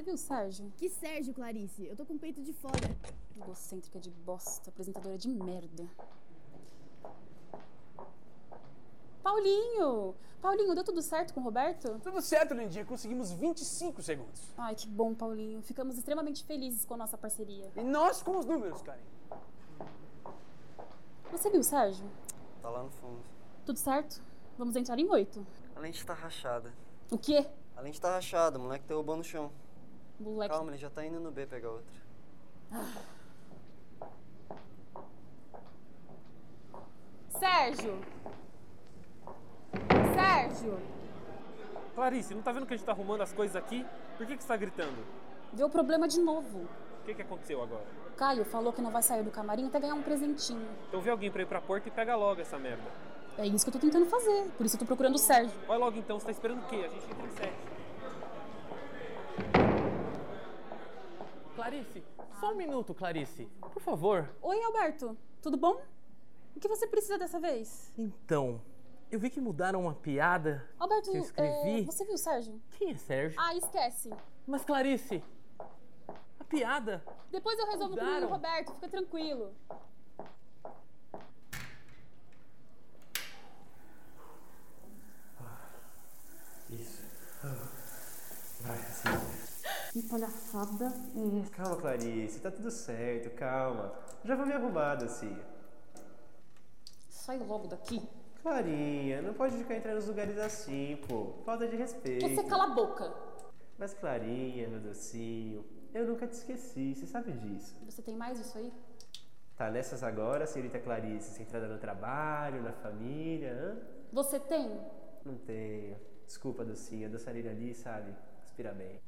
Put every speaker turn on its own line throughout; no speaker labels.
Você viu o Sérgio?
Que Sérgio, Clarice? Eu tô com o peito de fora.
Egocêntrica de bosta, apresentadora de merda. Paulinho! Paulinho, deu tudo certo com o Roberto?
Tudo certo, Lindinha. Conseguimos 25 segundos.
Ai, que bom, Paulinho. Ficamos extremamente felizes com a nossa parceria.
E nós com os números, Karen.
Você viu o Sérgio?
Tá lá no fundo.
Tudo certo? Vamos entrar em oito.
A lente tá rachada.
O quê?
A lente tá rachada, o moleque derrubou no chão.
Moleque.
Calma, ele já tá indo no B pegar outra.
Sérgio! Sérgio!
Clarice, não tá vendo que a gente tá arrumando as coisas aqui? Por que, que você tá gritando?
Deu problema de novo.
O que, que aconteceu agora?
Caio falou que não vai sair do camarim até ganhar um presentinho.
Então vê alguém pra ir pra porta e pega logo essa merda.
É isso que eu tô tentando fazer. Por isso eu tô procurando o Sérgio.
Vai logo então, você tá esperando o quê? A gente entra em sete.
Clarice, só um minuto, Clarice. Por favor.
Oi, Alberto. Tudo bom? O que você precisa dessa vez?
Então, eu vi que mudaram uma piada
Alberto,
que eu escrevi.
é, você viu o Sérgio?
Quem é Sérgio?
Ah, esquece.
Mas Clarice, a piada.
Depois eu resolvo com
Mudaram.
o Roberto, fica tranquilo.
Isso. Vai, assim.
Que palhaçada é essa?
Calma, Clarice. Tá tudo certo, calma. Já vou me arrumar, docinha.
Sai logo daqui.
Clarinha, não pode ficar entrando nos lugares assim, pô. Falta de respeito.
Você cala a boca.
Mas Clarinha, meu docinho, eu nunca te esqueci, você sabe disso.
Você tem mais isso aí?
Tá nessas agora, senhorita Clarice, centrada no trabalho, na família, hã?
Você tem?
Não tenho. Desculpa, docinha, a dançarina ali, sabe? Respira bem.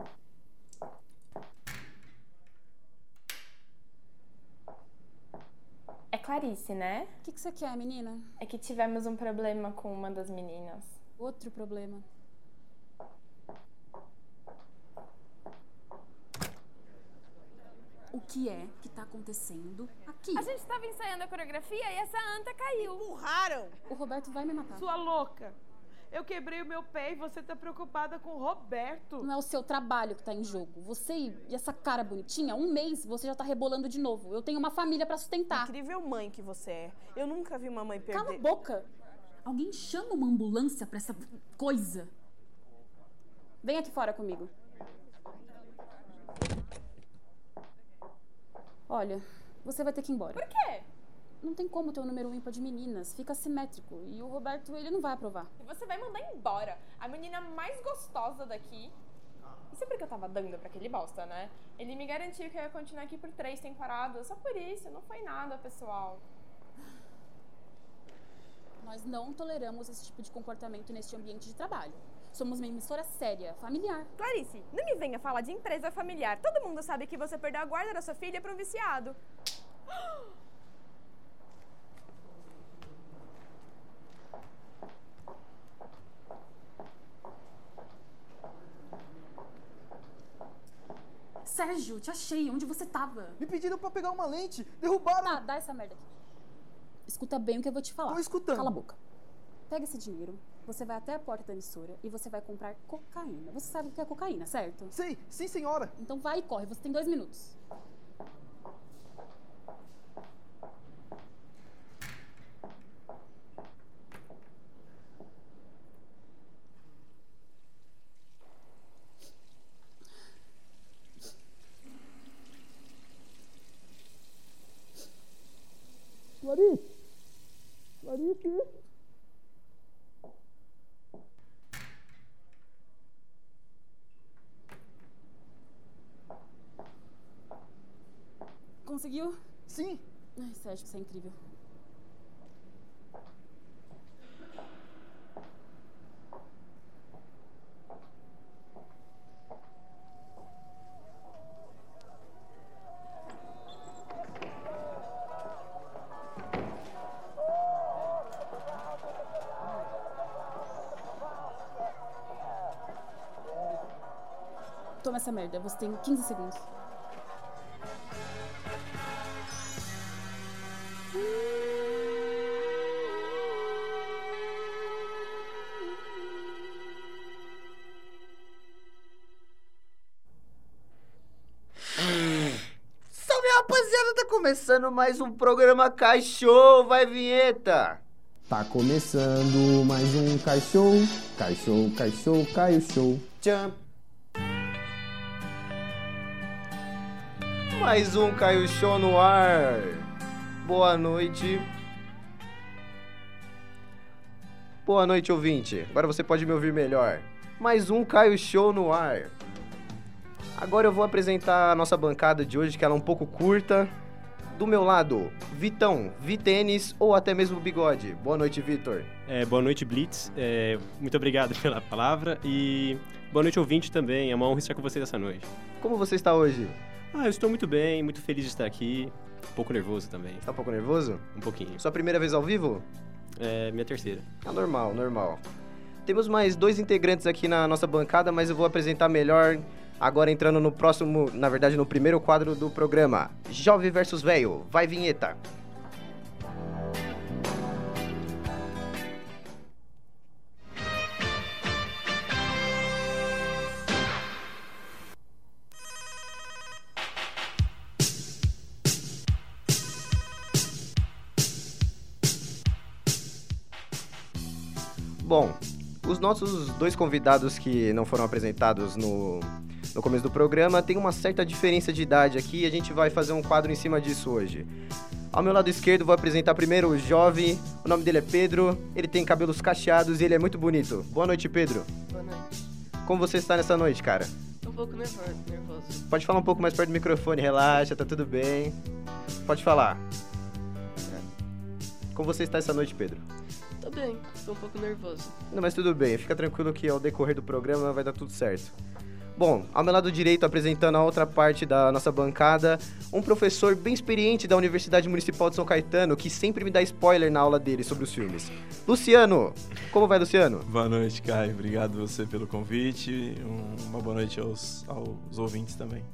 É Clarice, né?
O que, que você quer, menina?
É que tivemos um problema com uma das meninas.
Outro problema. O que é que tá acontecendo aqui?
A gente tava ensaiando a coreografia e essa anta caiu.
Empurraram!
O Roberto vai me matar.
Sua louca! Eu quebrei o meu pé e você tá preocupada com o Roberto.
Não é o seu trabalho que tá em jogo. Você e essa cara bonitinha, um mês você já tá rebolando de novo. Eu tenho uma família pra sustentar.
Incrível mãe que você é. Eu nunca vi uma mãe perder.
Cala a boca! Alguém chama uma ambulância pra essa coisa. Vem aqui fora comigo. Olha, você vai ter que ir embora.
Por quê?
Não tem como ter um número ímpar de meninas. Fica assimétrico. E o Roberto, ele não vai aprovar.
Você vai mandar embora a menina mais gostosa daqui. Isso é porque eu tava dando pra aquele bosta, né? Ele me garantiu que eu ia continuar aqui por três temporadas. Só por isso, não foi nada, pessoal.
Nós não toleramos esse tipo de comportamento neste ambiente de trabalho. Somos uma emissora séria, familiar.
Clarice, não me venha falar de empresa familiar. Todo mundo sabe que você perdeu a guarda da sua filha pra um viciado.
Sérgio, te achei. Onde você tava?
Me pediram pra pegar uma lente. Derrubaram.
Tá, dá essa merda aqui. Escuta bem o que eu vou te falar.
Tô escutando.
Cala a boca. Pega esse dinheiro, você vai até a porta da emissora e você vai comprar cocaína. Você sabe o que é cocaína, certo?
Sei, sim, senhora.
Então vai e corre, você tem dois minutos.
Clarice! Clarice!
Conseguiu?
Sim!
Sérgio, você é incrível. Toma essa merda, você tem 15 segundos.
Começando mais um programa Cachorro, vai vinheta!
Tá começando mais um cachorro, cachorro, cachorro, Caio Show.
Tchan! Mais um Caio Show no ar. Boa noite. Boa noite, ouvinte. Agora você pode me ouvir melhor. Mais um Caio Show no ar. Agora eu vou apresentar a nossa bancada de hoje, que ela é um pouco curta. Do meu lado, Vitão, Vitênis ou até mesmo Bigode. Boa noite, Vitor.
É, boa noite, Blitz. É, muito obrigado pela palavra e boa noite, ouvinte também. É uma honra estar com vocês essa noite.
Como você está hoje?
Ah, eu estou muito bem, muito feliz de estar aqui. Um pouco nervoso também.
Tá um pouco nervoso?
Um pouquinho.
Sua primeira vez ao vivo?
É minha terceira.
Ah, normal, normal. Temos mais dois integrantes aqui na nossa bancada, mas eu vou apresentar melhor agora entrando no próximo, na verdade, no primeiro quadro do programa. Jovem versus Velho. Vai vinheta. Bom, os nossos dois convidados que não foram apresentados no, no começo do programa têm uma certa diferença de idade aqui e a gente vai fazer um quadro em cima disso hoje. Ao meu lado esquerdo vou apresentar primeiro o jovem, o nome dele é Pedro, ele tem cabelos cacheados e ele é muito bonito. Boa noite, Pedro.
Boa noite.
Como você está nessa noite, cara?
Tô um pouco nervoso, nervoso.
Pode falar um pouco mais perto do microfone, relaxa, tá tudo bem. Pode falar. Como você está essa noite, Pedro?
Tô bem, tô um pouco nervoso.
Não, mas tudo bem, fica tranquilo que ao decorrer do programa vai dar tudo certo. Bom, ao meu lado direito, apresentando a outra parte da nossa bancada, um professor bem experiente da Universidade Municipal de São Caetano, que sempre me dá spoiler na aula dele sobre os filmes. Luciano! Como vai, Luciano?
Boa noite, Caio. Obrigado você pelo convite. Um, uma boa noite aos, aos ouvintes também.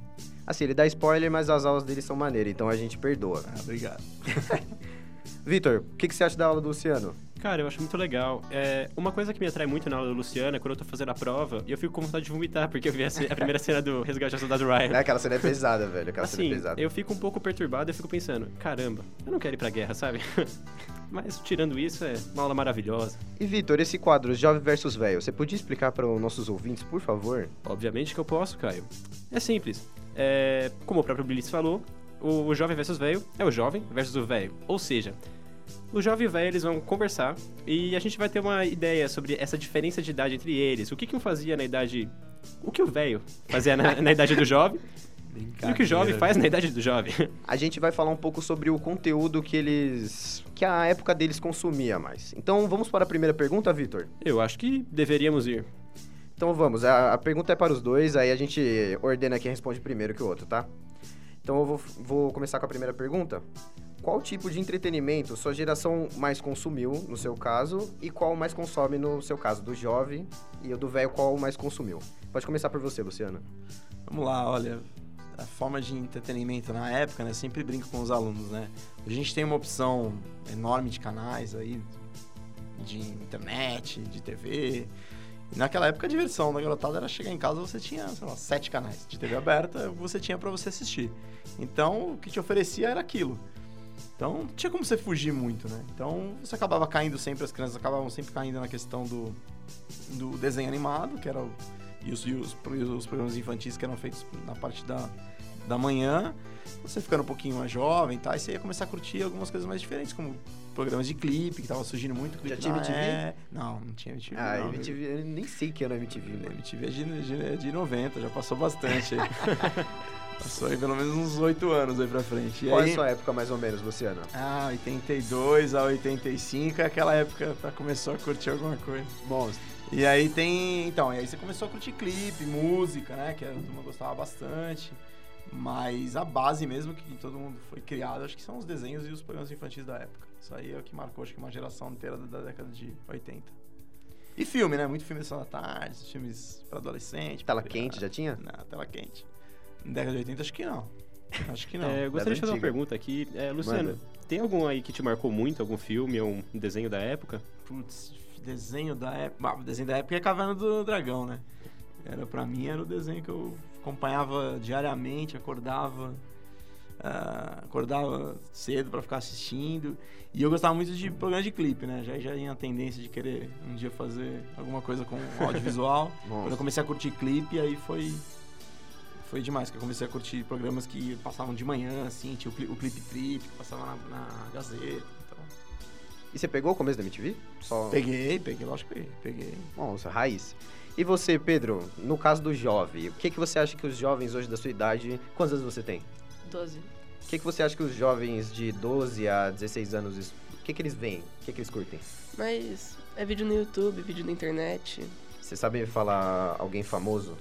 Assim, ele dá spoiler, mas as aulas dele são maneiras, então a gente perdoa.
Ah, obrigado.
Vitor, o que, que você acha da aula do Luciano?
Cara, eu acho muito legal. É, uma coisa que me atrai muito na aula do Luciano é quando eu tô fazendo a prova e eu fico com vontade de vomitar, porque eu vi a, a primeira cena do Resgate do Soldado Ryan.
É, aquela cena é pesada, velho. Aquela
assim,
cena é pesada.
eu fico um pouco perturbado e fico pensando, caramba, eu não quero ir pra guerra, sabe? Mas tirando isso, é uma aula maravilhosa.
E Vitor, esse quadro Jovem versus Velho, você podia explicar para os nossos ouvintes, por favor?
Obviamente que eu posso, Caio. É simples. É, como o próprio Blitz falou, o, o jovem versus velho é o jovem versus o velho. Ou seja, o jovem velho eles vão conversar e a gente vai ter uma ideia sobre essa diferença de idade entre eles. O que, que um fazia na idade. O que o velho fazia na, na idade do jovem. E o que o jovem faz na idade do jovem.
A gente vai falar um pouco sobre o conteúdo que eles. que a época deles consumia mais. Então vamos para a primeira pergunta, Vitor?
Eu acho que deveríamos ir.
Então vamos, a, a, pergunta é para os dois, aí a gente ordena quem responde primeiro que o outro, tá? Então eu vou, vou começar com a primeira pergunta. Qual tipo de entretenimento sua geração mais consumiu, no seu caso, e qual mais consome no seu caso, do jovem e do velho, qual mais consumiu? Pode começar por você, Luciano.
Vamos lá, olha, a forma de entretenimento na época, né, sempre brinco com os alunos, né? A gente tem uma opção enorme de canais aí, de internet, de TV. E naquela época a diversão da garotada era chegar em casa você tinha, sei lá, sete canais de TV aberta, você tinha para você assistir. Então, o que te oferecia era aquilo. Então, não tinha como você fugir muito, né? Então, você acabava caindo sempre, as crianças acabavam sempre caindo na questão do, do desenho animado, que era o, e, os, e os, os programas infantis que eram feitos na parte da, da manhã. Você ficando um pouquinho mais jovem, tá? E você ia começar a curtir algumas coisas mais diferentes, como programas de clipe, que tava surgindo muito.
Já tinha MTV?
É... Não, não tinha MTV.
Ah,
não,
MTV, eu nem sei que é MTV, né?
MTV é de, de, de 90, já passou bastante aí. Passou aí pelo menos uns 8 anos aí pra frente. E
Qual
aí...
é a sua época mais ou menos, Luciano?
Ah, 82 a 85 é aquela época pra começar a curtir alguma coisa.
Monstro.
E aí tem. Então, e aí você começou a curtir clipe, música, né? Que a turma gostava bastante. Mas a base mesmo que todo mundo foi criado, acho que são os desenhos e os programas infantis da época. Isso aí é o que marcou, acho que uma geração inteira da década de 80. E filme, né? Muito filme de Sessão da Tarde, filmes pra adolescente.
Tela
pra
quente, já tinha?
Não, tela quente. Na década de 80, acho que não. Acho que não.
É, eu gostaria de fazer uma pergunta aqui. É, Luciano,
Manda.
tem algum aí que te marcou muito? Algum filme ou um desenho da época?
Putz, desenho da época. o desenho da época é Caverna do Dragão, né? Era, pra mim era o desenho que eu acompanhava diariamente, acordava. ah, acordava cedo pra ficar assistindo. E eu gostava muito de programa de clipe, né? Já, já tinha a tendência de querer um dia fazer alguma coisa com audiovisual. Quando eu comecei a curtir clipe, aí foi foi demais, que eu comecei a curtir programas que passavam de manhã, assim, tinha o, cli- o Clip Trip, que passava na, na Gazeta. Então.
E você pegou o começo da MTV? Só...
Peguei, peguei, lógico que peguei.
Nossa, raiz. E você, Pedro, no caso do jovem, o que, que você acha que os jovens hoje da sua idade. Quantos anos você tem?
12.
O que, que você acha que os jovens de 12 a 16 anos. O que, que eles veem? O que, que eles curtem?
Mas é vídeo no YouTube, vídeo na internet.
Você sabe falar alguém famoso?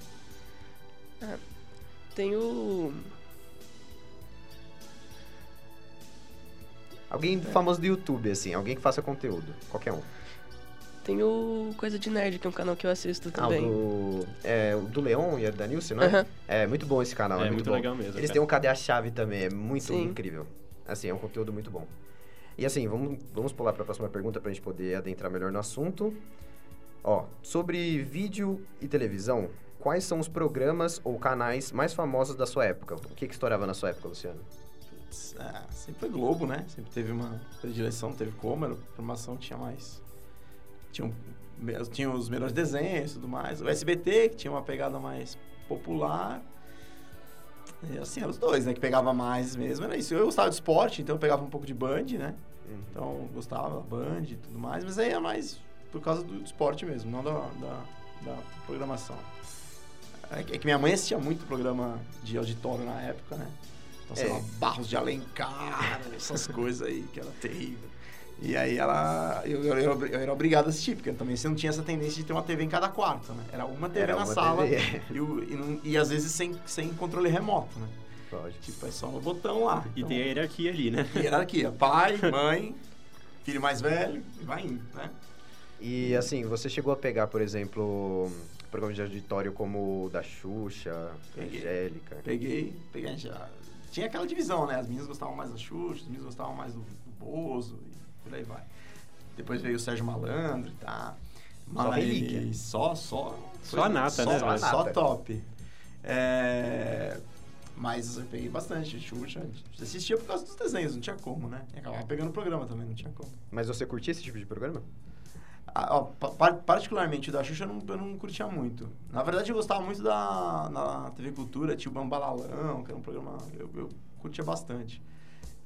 Ah, tem o.
Alguém famoso do YouTube, assim, alguém que faça conteúdo. Qualquer um.
Tem o Coisa de Nerd, que é um canal que eu assisto
Ah, o
também.
do. É, o do Leon e a da Nilce, não é?
Aham.
É muito bom esse canal, é,
É
muito,
muito
bom.
legal mesmo,
Eles
cara.
têm um Cadê a Chave também, é muito
Sim.
incrível. Assim, é um conteúdo muito bom. E assim, vamos, vamos pular para a próxima pergunta pra gente poder adentrar melhor no assunto. Ó, sobre vídeo e televisão, quais são os programas ou canais mais famosos da sua época? O que que estourava na sua época, Luciano?
Putz, ah, sempre foi Globo, né? Sempre teve uma predileção, teve como, a programação tinha mais. Tinha, um- tinha os melhores desenhos e tudo mais. O SBT, que tinha uma pegada mais popular. E assim, eram os dois, né? Que pegava mais mesmo. Era isso. Eu gostava de esporte, então eu pegava um pouco de Band, né? Então eu gostava Band e tudo mais. Mas aí é mais por causa do esporte mesmo, não da, da, da programação. É que é que minha mãe assistia muito programa de auditório na época, né? Então, sei
É.
lá, Barros de Alencar, essas coisas aí que era terrível. E aí ela. Eu, eu, eu, eu era obrigado a assistir, porque também você não tinha essa tendência de ter uma TV em cada quarto, né? Era uma TV
Era
na
uma
sala
TV.
E, o- e, não- e às vezes sem, sem controle remoto, né?
Pode.
Tipo, é só no botão lá.
E
Então,
tem a hierarquia ali, né?
hierarquia. Pai, mãe, filho mais velho, e vai indo, né?
E assim, você chegou a pegar, por exemplo, programas de auditório como o da Xuxa,
Peguei.
Angélica.
Peguei, peguei já. Tinha aquela divisão, né? As meninas gostavam mais da Xuxa, as meninas gostavam mais do, do Bozo e por aí vai. Depois veio o Sérgio Malandro e tá. Mas. Só, só.
Só a nata,
só,
né,
Só, só top. É, Mas eu peguei bastante Xuxa. Assistia por causa dos desenhos, não tinha como, né? E acabava pegando o programa também, não tinha como.
Mas você curtia esse tipo de programa?
Ó, pa- par- particularmente o da Xuxa eu não, eu não curtia muito. Na verdade, eu gostava muito da na TV Cultura, tinha o Bambalalão, que era um programa. Eu, eu curtia bastante.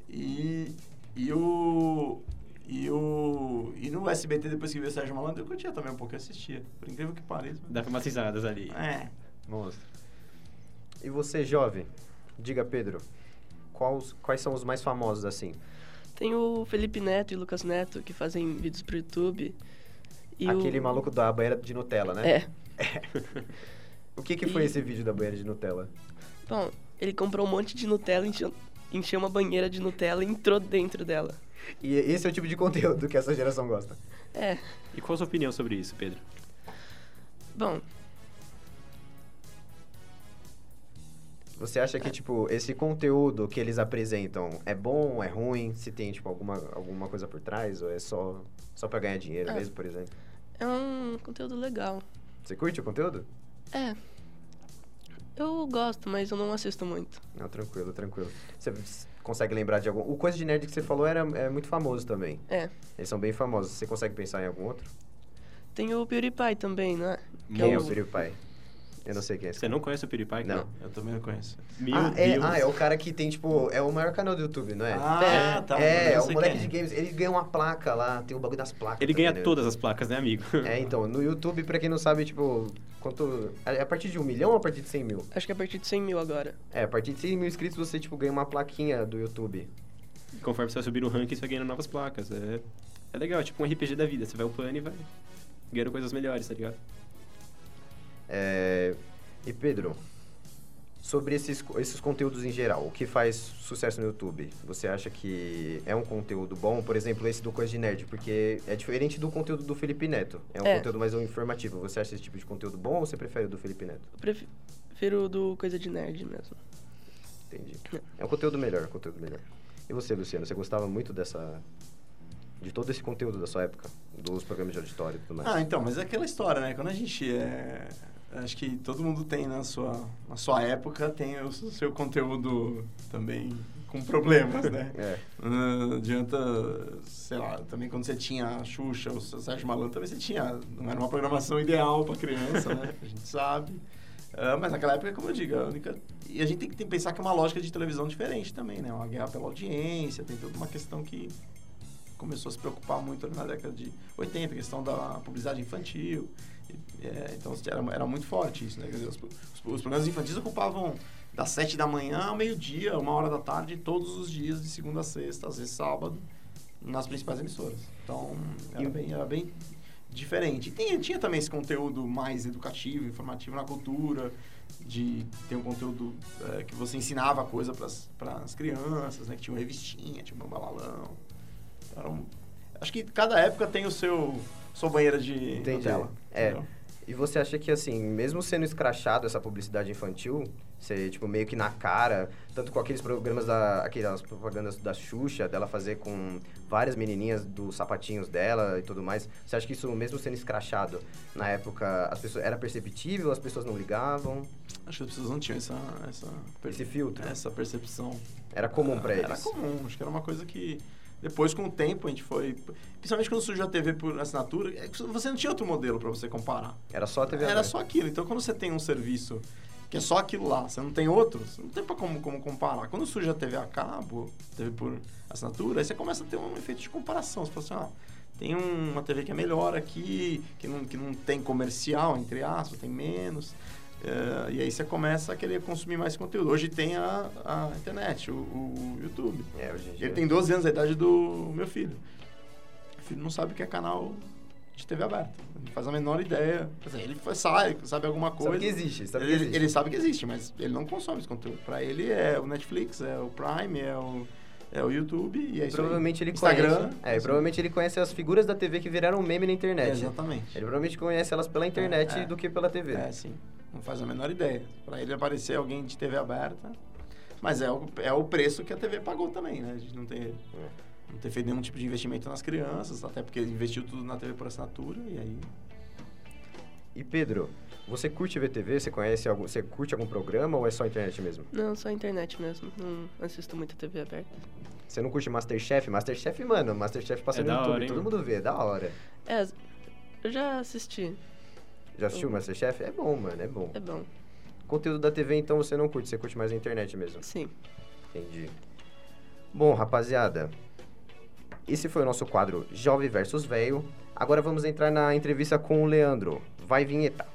E, e o. E o. E no SBT, depois que veio o Sérgio Malandro, eu curtia também um pouco, eu assistia. Por incrível que pareça.
Dava umas risadas ali.
É.
Monstro. E você, jovem? Diga, Pedro, quais, quais são os mais famosos assim?
Tem o Felipe Neto e o Lucas Neto, que fazem vídeos pro YouTube. E
Aquele
o...
maluco da banheira de Nutella, né?
É.
o que, que foi
E-
esse vídeo da banheira de Nutella?
Bom, ele comprou um monte de Nutella, encheu, encheu uma banheira de Nutella e entrou dentro dela.
E esse é o tipo de conteúdo que essa geração gosta.
É.
E qual a sua opinião sobre isso, Pedro?
Bom,
Você acha que, tipo, esse conteúdo que eles apresentam é bom, é ruim? Se tem, tipo, alguma, alguma coisa por trás? Ou é só, só pra ganhar dinheiro
Ah.
mesmo, por exemplo?
É um conteúdo legal.
Você curte o conteúdo?
É. Eu gosto, mas eu não assisto muito.
Não, tranquilo, tranquilo. Você consegue lembrar de algum... O Coisa de Nerd que você falou era, é muito famoso também.
É.
Eles são bem famosos. Você consegue pensar em algum outro?
Tem o PewDiePie também, não é?
Quem é o PewDiePie? Eu não sei quem é esse
Você não conhece o PewDiePie?
Não.
Eu também não conheço.
Meu
ah, é,
Deus.
ah, é o cara que tem, tipo, é o maior canal do YouTube, não é?
Ah,
é,
tá,
É, é o moleque
é.
de games. Ele ganha uma placa lá, tem o bagulho das placas.
Ele
também,
ganha todas as placas, né, amigo?
É, então, no YouTube, pra quem não sabe, tipo, quanto... É a partir de um milhão ou a partir de 100 mil?
Acho que é a partir de 100 mil agora.
É, a partir de 100 mil inscritos você, tipo, ganha uma plaquinha do YouTube.
Conforme você vai subir no ranking, você vai ganhando novas placas. É, é legal, é tipo um RPG da vida. Você vai upando e vai ganhando coisas melhores, tá ligado?
É... E Pedro, sobre esses, esses conteúdos em geral, o que faz sucesso no YouTube? Você acha que é um conteúdo bom? Por exemplo, esse do Coisa de Nerd, porque é diferente do conteúdo do Felipe Neto. É um
É.
conteúdo mais informativo. Você acha esse tipo de conteúdo bom ou você prefere o do Felipe Neto?
Eu pref- prefiro o do Coisa de Nerd mesmo.
Entendi. É um conteúdo melhor, um conteúdo melhor. E você, Luciano, você gostava muito dessa... De todo esse conteúdo da sua época? Dos programas de auditório e tudo mais?
Ah, então, mas é aquela história, né? Quando a gente é. Acho que todo mundo tem na sua, na sua época, tem o seu conteúdo também com problemas, né?
É.
Não adianta, sei lá, também quando você tinha a Xuxa, o Sérgio Malandro, também você tinha, não era uma programação ideal para criança, né? A gente sabe. Ah, mas naquela época, como eu digo, a única... E a gente tem que tem que pensar que é uma lógica de televisão diferente também, né? Uma guerra pela audiência, tem toda uma questão que começou a se preocupar muito na década de 80, a questão da publicidade infantil. É, então era, era muito forte isso, né? Dizer, os, os, programas infantis ocupavam das 7 da manhã ao meio-dia, uma hora da tarde, todos os dias, de segunda a sexta, às vezes sábado, nas principais emissoras. Então, era, bem, era bem diferente. E tinha, tinha também esse conteúdo mais educativo, informativo na cultura, de ter um conteúdo é, que você ensinava coisa para as crianças, né? Que tinha uma revistinha, tinha um balalão. Era um, acho que cada época tem o seu sua banheira de
Entendi.
Nutella.
É.
entendeu?
E você acha que, assim, mesmo sendo escrachado essa publicidade infantil, ser, tipo, meio que na cara, tanto com aqueles programas da... aquelas propagandas da Xuxa, dela fazer com várias menininhas dos sapatinhos dela e tudo mais, você acha que isso, mesmo sendo escrachado, na época, as pessoas... era perceptível, as pessoas não ligavam?
Acho que as pessoas não tinham essa... essa
Esse filtro?
Essa percepção.
Era comum pra
Era
eles?
comum, acho que era uma coisa que... Depois, com o tempo, a gente foi... Principalmente quando surgiu a TV por assinatura, é você não tinha outro modelo para você comparar.
Era só a TV
Era
aberta.
só aquilo. Então, quando você tem um serviço que é só aquilo lá, você não tem outro, você não tem pra como, como comparar. Quando surge a TV a cabo, TV por assinatura, aí você começa a ter um efeito de comparação. Você fala assim, ah, tem um- uma TV que é melhor aqui, que não, que não tem comercial, entre aspas, tem menos. Eh, e aí você começa a querer consumir mais conteúdo. Hoje tem a, a internet, o, o YouTube.
É.
Ele tem 12 anos, a idade do meu filho. O filho não sabe o que é canal de TV aberta. Ele não faz a menor ideia. Ele faz- sabe, sabe alguma
Sabe
coisa.
que existe, sabe que
ele,
existe.
ele sabe que existe, mas ele não consome esse conteúdo. Pra ele é o Netflix, é o Prime, é o, é o YouTube e é isso aí.
Provavelmente ele
Instagram.
conhece. É, e provavelmente ele conhece as figuras da TV que viraram meme na internet.
É, exatamente.
Ele provavelmente conhece elas pela internet
É, é.
do que pela TV.
É, sim. Não faz a menor ideia. Pra ele aparecer alguém de TV aberta. Mas é o, é o preço que a TV pagou também, né? A gente não tem, não ter feito nenhum tipo de investimento nas crianças, até porque investiu tudo na TV por assinatura e aí.
E Pedro, você curte ver TV? Você conhece algum, você curte algum programa ou é só internet mesmo?
Não, só internet mesmo. Não assisto muito TV aberta.
Você não curte Masterchef? Masterchef, mano, Masterchef passa
É
no YouTube,
hora,
todo
mano?
mundo vê, é da hora.
É, eu já assisti.
Já assistiu
Uhum.
Masterchef? É bom, mano, é bom.
É bom.
Conteúdo da TV, então, você não curte, você curte mais a internet mesmo?
Sim.
Entendi. Bom, rapaziada, esse foi o nosso quadro Jovem versus Velho. Agora vamos entrar na entrevista com o Leandro. Vai, vinheta.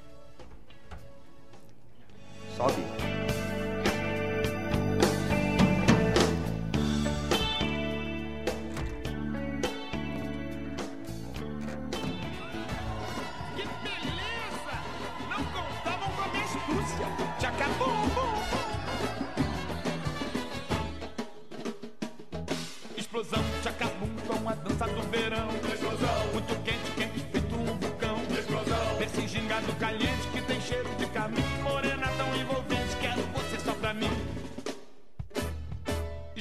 Sobe.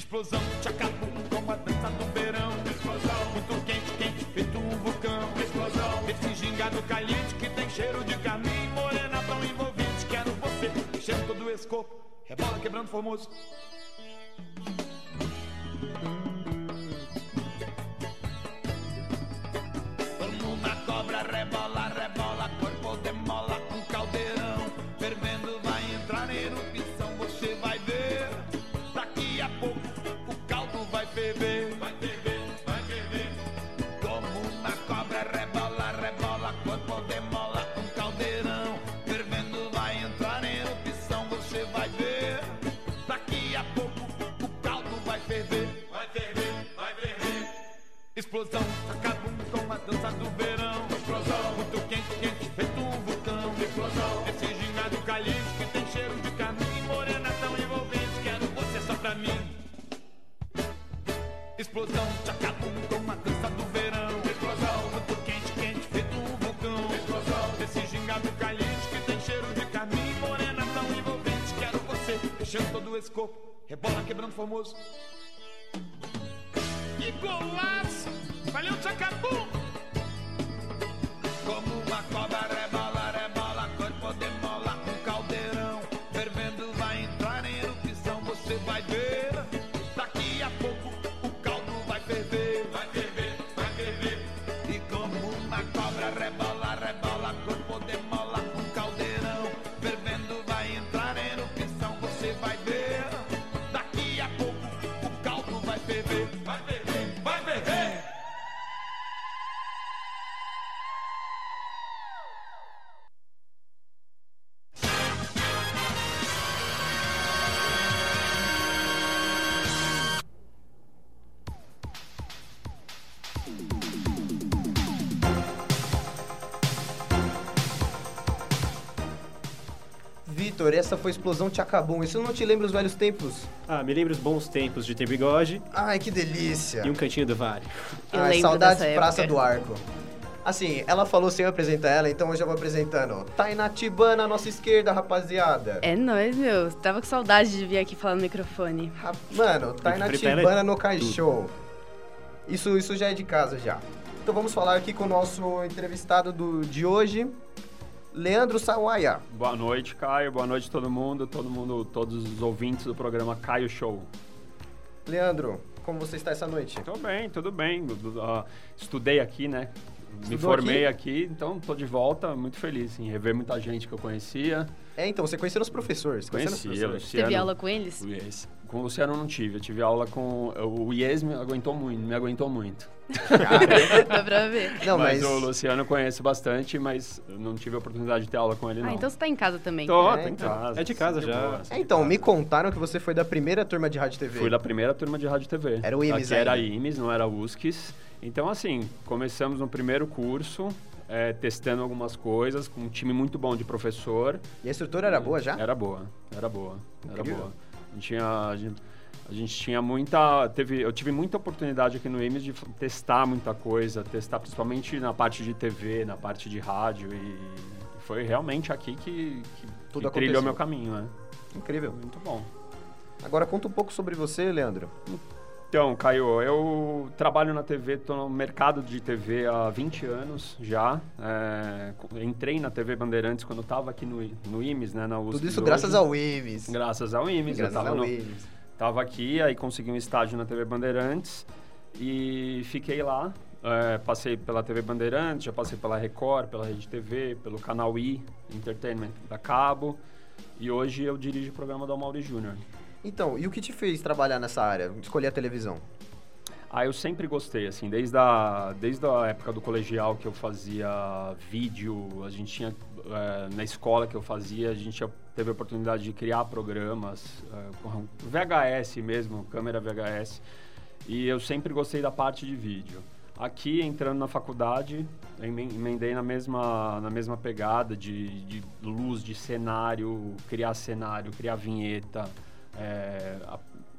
Explosão, tchacabum com a dança do verão. Explosão. Muito quente, quente, feito um vulcão. Explosão. Esse gingado caliente que tem cheiro de caminho. Morena tão envolvente, quero você enchendo todo esse corpo. Rebola quebrando formoso. Rebola
essa foi Explosão Tchacabum. Isso não te lembra os velhos tempos?
Ah, me lembra os bons tempos de ter bigode
Ai, que delícia.
e um cantinho do vale.
Ai, saudades Praça do Arco. Assim, ela falou sem eu apresentar ela, então eu já vou apresentando. Tainá Tibana à nossa esquerda, rapaziada.
É nóis, meu. Tava com saudade de vir aqui falar no microfone.
Mano, Tainá
é
Tibana no Caixão. Isso, isso já é de casa já. Então vamos falar aqui com o nosso entrevistado do, de hoje, Leandro Sawaia.
Boa noite, Caio. Boa noite todo mundo, todo mundo, todos os ouvintes do programa Caio Show.
Leandro, como você está essa noite?
Tô bem, tudo bem. Ah, estudei aqui, né? Me
Estudou
formei aqui? então tô de volta, muito feliz em rever muita gente que eu conhecia.
É, então, você conheceu os professores? conheceu os professores?
Luciano.
Teve aula com eles?
Ies. Com o Luciano eu não tive, eu tive aula com... O Ies me aguentou muito, me aguentou muito.
Dá pra ver.
Não,
mas...
mas-
o Luciano eu conheço bastante, mas não tive a oportunidade de ter aula com ele, não.
Ah, então você tá em casa também.
Tô,
É,
tô em
então.
casa.
É de casa já.
boa,
É, então, me contaram que você foi da primeira turma de rádio TV.
Fui da primeira turma de rádio TV.
Era o IMES
Aqui era. IMES, não era USCS. Então, assim, começamos no primeiro curso, é, testando algumas coisas, com um time muito bom de professor.
E a estrutura era boa já?
Era boa, era boa, era
Incrível.
boa. A gente tinha... A gente, a gente tinha muita. Teve, eu tive muita oportunidade aqui no IMES de testar muita coisa, testar principalmente na parte de TV, na parte de rádio. E foi realmente aqui que, que,
Tudo
que trilhou meu caminho, né?
Incrível.
Muito bom.
Agora conta um pouco sobre você, Leandro.
Então, Caio, eu trabalho na TV, estou no mercado de TV há 20 anos já. É, entrei na TV Bandeirantes quando estava aqui no, no IMES, né, na USP.
Tudo isso
hoje.
graças ao IMES.
Graças ao IMES.
Graças
eu
ao
no-
IMES.
Tava aqui, aí consegui um estágio na TV Bandeirantes e fiquei lá. É, passei pela TV Bandeirantes, já passei pela Record, pela Rede TV, pelo canal I, Entertainment da Cabo. E hoje eu dirijo o programa do Amaury Júnior.
Então, e o que te fez trabalhar nessa área, escolher a televisão?
Ah, eu sempre gostei, assim, desde a, desde a época do colegial que eu fazia vídeo, a gente tinha, eh, na escola que eu fazia, a gente teve a oportunidade de criar programas, eh, com VHS mesmo, câmera VHS, e eu sempre gostei da parte de vídeo. Aqui, entrando na faculdade, emendei na mesma, na mesma pegada de, de luz, de cenário, criar cenário, criar vinheta, é,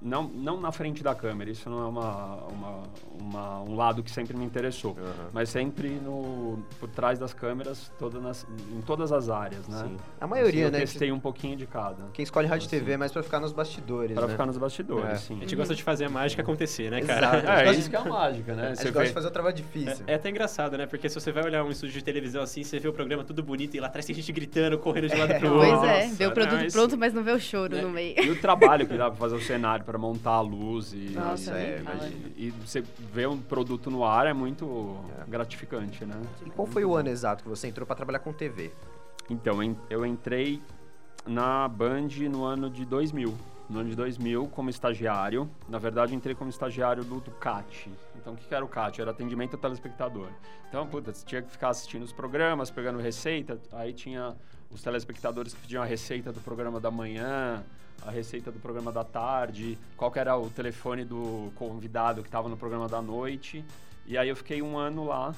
não, não na frente da câmera, isso não é uma, uma, uma- um lado que sempre me interessou, mas sempre no, por trás das câmeras, toda nas, em todas as áreas, né?
Sim. A maioria,
Assim,
né,
Eu testei um pouquinho de cada.
Quem escolhe rádio e TV é mais pra ficar nos bastidores,
Pra
né?
ficar nos bastidores,
É.
sim.
A gente gosta de fazer a mágica acontecer, né, cara?
Exato. A gente
É,
gosta
isso
de-
que é a mágica, né?
A gente
Você
gosta
vê-
de fazer o trabalho difícil.
É, é até engraçado, né? Porque se você vai olhar um estúdio de televisão assim, você vê o programa tudo bonito e lá atrás tem gente gritando, correndo de lado pro outro.
Pois é, vê o produto
não,
pronto, mas não vê o choro
né?
no meio.
E o trabalho que dá pra fazer o cenário, pra montar a luz e,
Nossa, fala.
e, e você ver um produto no ar é muito gratificante, né?
E qual foi o ano exato que você entrou pra trabalhar com TV?
Então, en- eu entrei na Band no ano de 2000. No ano de 2000, como estagiário. Na verdade, entrei como estagiário do, do CAT. Então, o que que era o CAT? Era atendimento ao telespectador. Então, puta, você tinha que ficar assistindo os programas, pegando receita. Aí tinha os telespectadores que pediam a receita do programa da manhã, a receita do programa da tarde, qual que era o telefone do convidado que estava no programa da noite. E aí eu fiquei um ano lá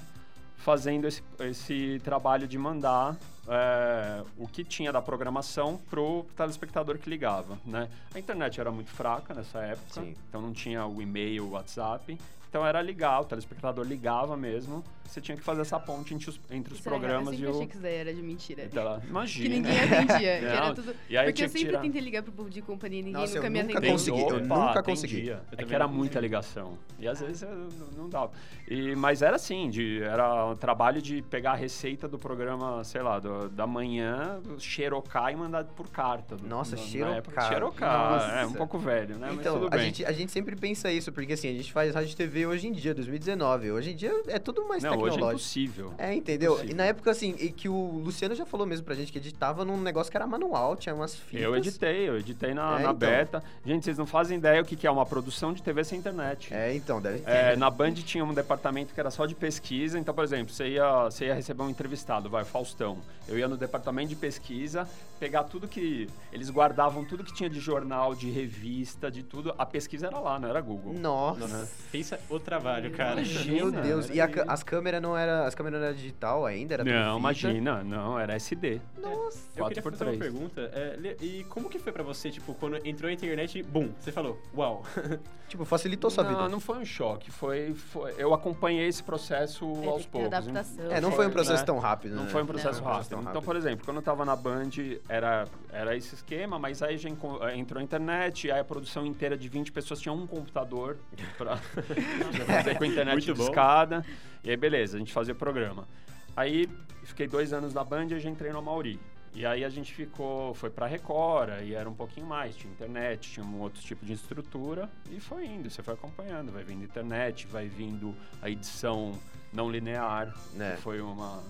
fazendo esse, esse trabalho de mandar é, o que tinha da programação pro telespectador que ligava, né? A internet era muito fraca nessa época, então não tinha o e-mail, o WhatsApp. Então era ligar, o telespectador ligava mesmo, você tinha que fazer essa ponte entre os, entre os
Isso é
programas
eu
e o...
achei que isso daí era de mentira.
Então, ela- imagina.
Que ninguém atendia. que era tudo...
e aí
Porque
tinha
eu
que
sempre
tirar-
tentei ligar pro povo de companhia e ninguém
Nossa, eu
nunca me
nunca
atendeu.
consegui, eu nunca consegui. Eu
É que era muita ligação. E às vezes eu não- dava. E, mas era assim, de, era um trabalho de pegar a receita do programa, sei lá, do- da manhã, xerocar e mandar por carta. do-
Nossa,
na
xerocar.
época. Xerocar, é um pouco velho, né? Mas
Então, a gente, a gente sempre pensa isso, porque assim, a gente faz rádio e TV hoje em dia, 2019. Hoje em dia é tudo mais
Não, hoje é impossível.
É, entendeu?
Impossível.
E na época, assim, e que o Luciano já falou mesmo pra gente que editava num negócio que era manual, tinha umas fitas.
Eu editei, eu editei na,
É,
na
então.
beta. Gente, vocês não fazem ideia o que, que é uma produção de TV sem internet.
É, então, deve ter.
É, na Band tinha um departamento que era só de pesquisa. Então, por exemplo, você ia, você ia receber um entrevistado, vai, Faustão. Eu ia no departamento de pesquisa, pegar tudo que. Eles guardavam tudo que tinha de jornal, de revista, de tudo. A pesquisa era lá, não era Google.
Nossa.
Pensa o trabalho, cara.
Meu Deus. E a as câmeras não era, as câmeras não eram digital ainda, era
Não, imagina, não, era SD.
Nossa.
Eu queria
4 por
fazer uma
3
pergunta. é, e como que foi pra você, tipo, quando entrou a internet, bum, você falou, uau.
Tipo, facilitou sua
não,
vida.
Não foi um choque, foi, foi- eu acompanhei esse processo aos
tem que ter
poucos.
adaptação.
É, não foi um processo tão rápido,
Não
né?
foi um processo
Não,
rápido. Então, por exemplo, quando eu tava na Band, era, era esse esquema, mas aí já eh, entrou a internet, aí a produção inteira de 20 pessoas tinha um computador pra pra fazer com a internet
Muito bom.
discada. E aí, beleza, a gente fazia o programa. Aí, fiquei dois anos na Band e já entrei no Mauri. E aí a gente ficou, foi pra Record, e era um pouquinho mais, tinha internet, tinha um outro tipo de estrutura, e foi indo, você foi acompanhando, vai vindo internet, vai vindo a edição não linear,
É.
que foi uma,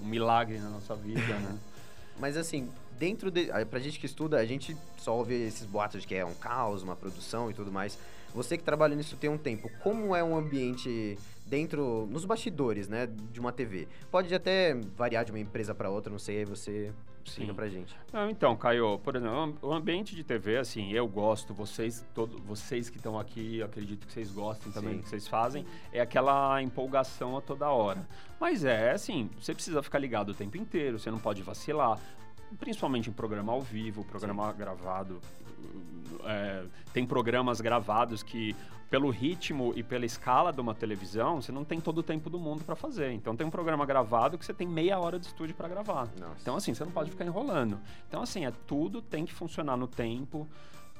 um milagre na nossa vida, né?
Mas assim, dentro de. Pra gente que estuda, a gente só ouve esses boatos de que é um caos, uma produção e tudo mais. Você que trabalha nisso tem um tempo, como é um ambiente dentro, nos bastidores, né, de uma TV? Pode até variar de uma empresa pra outra, não sei, aí você explica pra gente.
Não, então, Caio, por exemplo, o ambiente de TV, assim, eu gosto, vocês, todo, vocês que estão aqui, eu acredito que vocês gostem também
Sim.
do que vocês fazem, é aquela empolgação a toda hora. Mas é assim, você precisa ficar ligado o tempo inteiro, você não pode vacilar, principalmente em programa ao vivo, programa gravado. é, tem programas gravados que, pelo ritmo e pela escala de uma televisão, você não tem todo o tempo do mundo para fazer. Então tem um programa gravado que você tem meia hora de estúdio para gravar. Então assim, você não pode ficar enrolando. Então assim, é tudo tem que funcionar no tempo,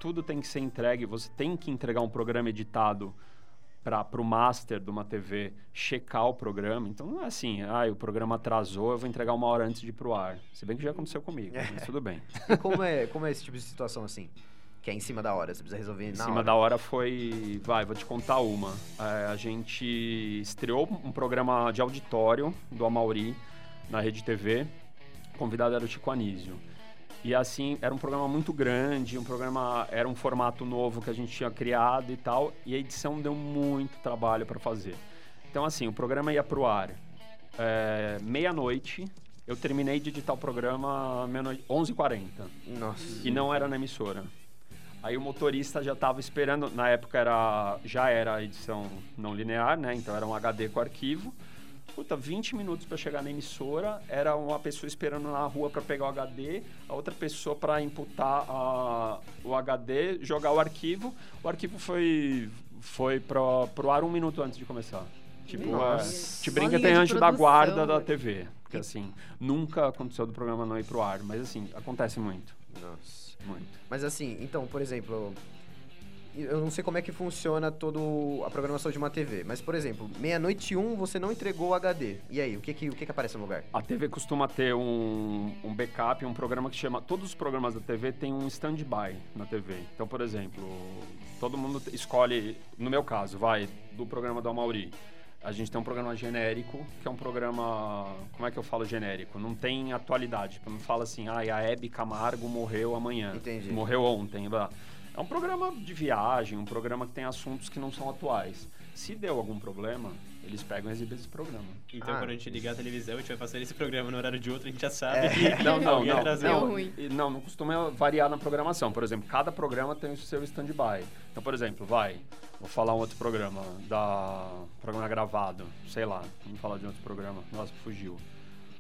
tudo tem que ser entregue, você tem que entregar um programa editado para o master de uma TV checar o programa. Então não é assim, ah, o programa atrasou, eu vou entregar uma hora antes de ir pro ar. Se bem que já aconteceu comigo, mas tudo bem.
E como é, como é esse tipo de situação assim? Que é em cima da hora, você precisa resolver
Em
na
cima
hora.
da hora foi. Vai, vou te contar uma. É, a gente estreou um programa de auditório do Amauri na Rede TV. O convidado era o Chico Anísio. E assim, era um programa muito grande, um programa. Era um formato novo que a gente tinha criado e tal. E a edição deu muito trabalho para fazer. Então, assim, o programa ia pro ar é, meia-noite. Eu terminei de editar o programa meia-noite, 11h40.
Nossa.
E não era na emissora. Aí o motorista já estava esperando, na época era já era a edição não linear, né? Então era um HD com arquivo. Puta, 20 minutos para chegar na emissora, era uma pessoa esperando na rua para pegar o HD, a outra pessoa para imputar a- o HD, jogar o arquivo. O arquivo foi foi pro, pro ar um minuto antes de começar. Tipo,
Nossa.
é, te brinca tem anjo da guarda da. TV. Porque assim, nunca aconteceu do programa não ir pro ar, mas assim, acontece muito.
Nossa.
Muito.
Mas assim, então, por exemplo, eu não sei como é que funciona toda a programação de uma TV, mas por exemplo, meia-noite um você não entregou o HD. E aí, o que que, o que, que aparece no lugar?
A TV costuma ter um, um backup, um programa que chama. Todos os programas da TV têm um stand-by na TV. Então, por exemplo, todo mundo escolhe, no meu caso, vai, do programa do Amauri. A gente tem um programa genérico, que é um programa. Como é que eu falo genérico? Não tem atualidade. Não fala assim, ah, a Hebe Camargo morreu amanhã.
Entendi.
Morreu ontem. blá. É um programa de viagem, um programa que tem assuntos que não são atuais. Se deu algum problema, eles pegam e exibem esse programa.
Então,
Ah.
quando a gente ligar a televisão, a gente vai passar esse programa no horário de outro, a gente já sabe
É.
que
Não, não, não. Não, e- não, não costuma variar na programação. Por exemplo, cada programa tem o seu stand-by. Então, por exemplo, vai, vou falar um outro programa, da programa gravado, sei lá, vamos falar de outro programa. Nossa, fugiu.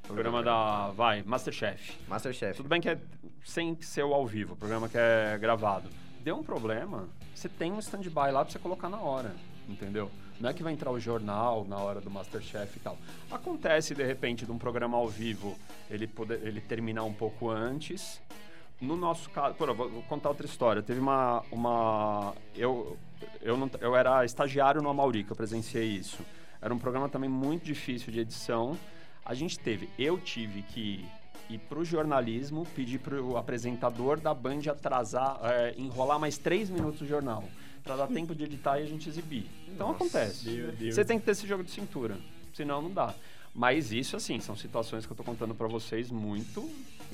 Programa da, vai, Masterchef.
Masterchef.
Tudo bem que é sem ser o ao vivo, programa que é gravado. Deu um problema, você tem um stand-by lá pra você colocar na hora, entendeu? Não é que vai entrar o jornal na hora do Masterchef e tal. Acontece, de repente, de um programa ao vivo, ele, poder, ele terminar um pouco antes. No nosso caso, pô, vou contar outra história. Teve uma. uma eu, eu, não, eu era estagiário no Amauri, que eu presenciei isso. Era um programa também muito difícil de edição. A gente teve, eu tive que pro jornalismo, pedir pro apresentador da Band atrasar, é, enrolar mais três minutos o jornal, para dar tempo de editar e a gente exibir. Então
Nossa,
acontece.
meu Deus.
Você tem que ter esse jogo de cintura, senão não dá. Mas isso, assim, são situações que eu tô contando para vocês muito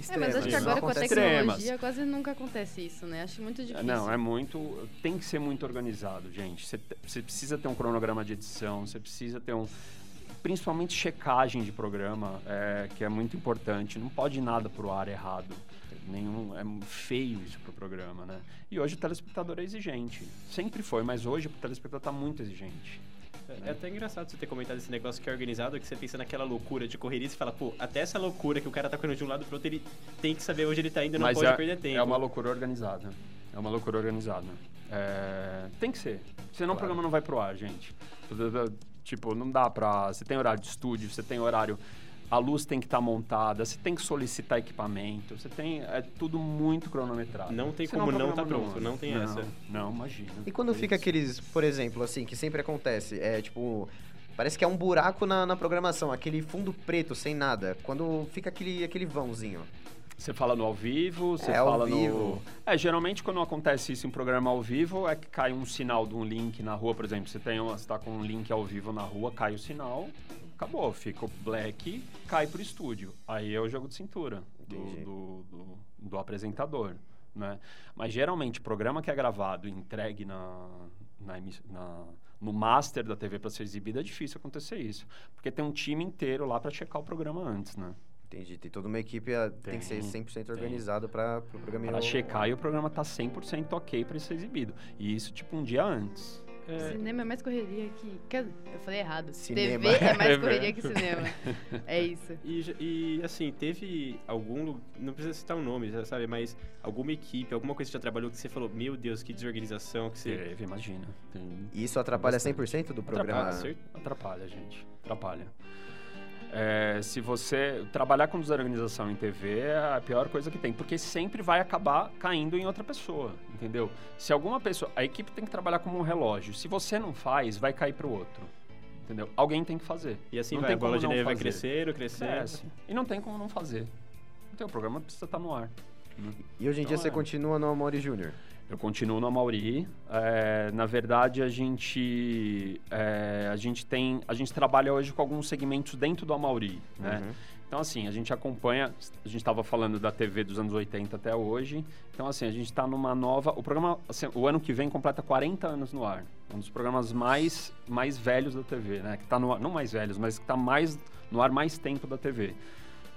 É, mas acho que agora com a
extremas.
tecnologia quase nunca acontece isso, né? Acho muito difícil.
Não, é muito. Tem que ser muito organizado, gente. Você te- Você precisa ter um cronograma de edição, você precisa ter um. Principalmente checagem de programa, é, que é muito importante. Não pode ir nada pro ar errado. Nenhum, é feio isso pro programa, né? E hoje o telespectador é exigente. Sempre foi, mas hoje o telespectador tá muito exigente.
É até engraçado você ter comentado esse negócio que é organizado, que você pensa naquela loucura de correria e fala, pô, até essa loucura que o cara tá correndo de um lado pro outro, ele tem que saber onde ele tá indo e não
Mas
pode
é,
perder tempo.
É uma loucura organizada. É uma loucura organizada. É, tem que ser. Senão o programa não vai pro ar, gente. Tipo, não dá pra. Você tem horário de estúdio, você tem horário. A luz tem que estar montada, você tem que solicitar equipamento, você tem. É tudo muito cronometrado.
Não tem
Senão
como não tá
programa
pronto, não tem
não,
essa.
Não, imagina.
E quando fica aqueles, por exemplo, assim, que sempre acontece, é tipo. Parece que é um buraco na, na programação, aquele fundo preto sem nada. Quando fica aquele, aquele vãozinho.
Você fala no ao vivo, você
É, ao
fala
vivo.
no. É, geralmente quando acontece isso em programa ao vivo, é que cai um sinal de um link na rua, por exemplo, você tem uma, você tá com um link ao vivo na rua, cai o sinal, acabou, fica o black, cai pro estúdio. Aí é o jogo de cintura do, do, do, do apresentador, né? Mas geralmente, programa que é gravado e entregue na, na, na- no master da TV para ser exibido, é difícil acontecer isso. Porque tem um time inteiro lá para checar o programa antes, né?
Entendi. Tem toda uma equipe, ah, tem, que ser 100%
tem.
organizada para o programa ir
Pra
ao-
checar e o programa tá 100% ok pra ser exibido. E isso, tipo, um dia antes.
Cinema é mais correria que. quer dizer, Eu falei errado.
Cinema.
TV é mais
TV.
correria que cinema. É isso.
E, e, assim, teve algum. Não precisa citar o nome, já sabe? Mas alguma equipe, alguma coisa que você já trabalhou que você falou, meu Deus, que desorganização que você.
Teve, imagina.
E isso atrapalha
Bastante.
100% do programa?
Atrapalha, atrapalha, gente. Atrapalha. É, se você trabalhar com desorganização em TV é a pior coisa que tem, porque sempre vai acabar caindo em outra pessoa, entendeu? Se alguma pessoa, a equipe tem que trabalhar como um relógio. Se você não faz, vai cair pro outro, entendeu? Alguém tem que fazer.
E assim
não
vai,
tem
a bola de
não
neve vai
fazer.
crescendo, crescendo.
Cresce. E não tem como não fazer. Então o programa precisa estar no ar.
E hoje em dia
Então,
você
é.
continua no Amori Júnior?
Eu continuo no Amauri. É, na verdade, a gente, é, a gente tem, a gente trabalha hoje com alguns segmentos dentro do Amauri, né?
Uhum.
Então, assim, a gente acompanha, a gente estava falando da TV dos anos 80 até hoje. Então, assim, a gente está numa nova... O programa, assim, o ano que vem, completa 40 anos no ar. Um dos programas mais, mais velhos da TV, né? Que tá no ar, não mais velhos, mas que está mais, no ar mais tempo da TV.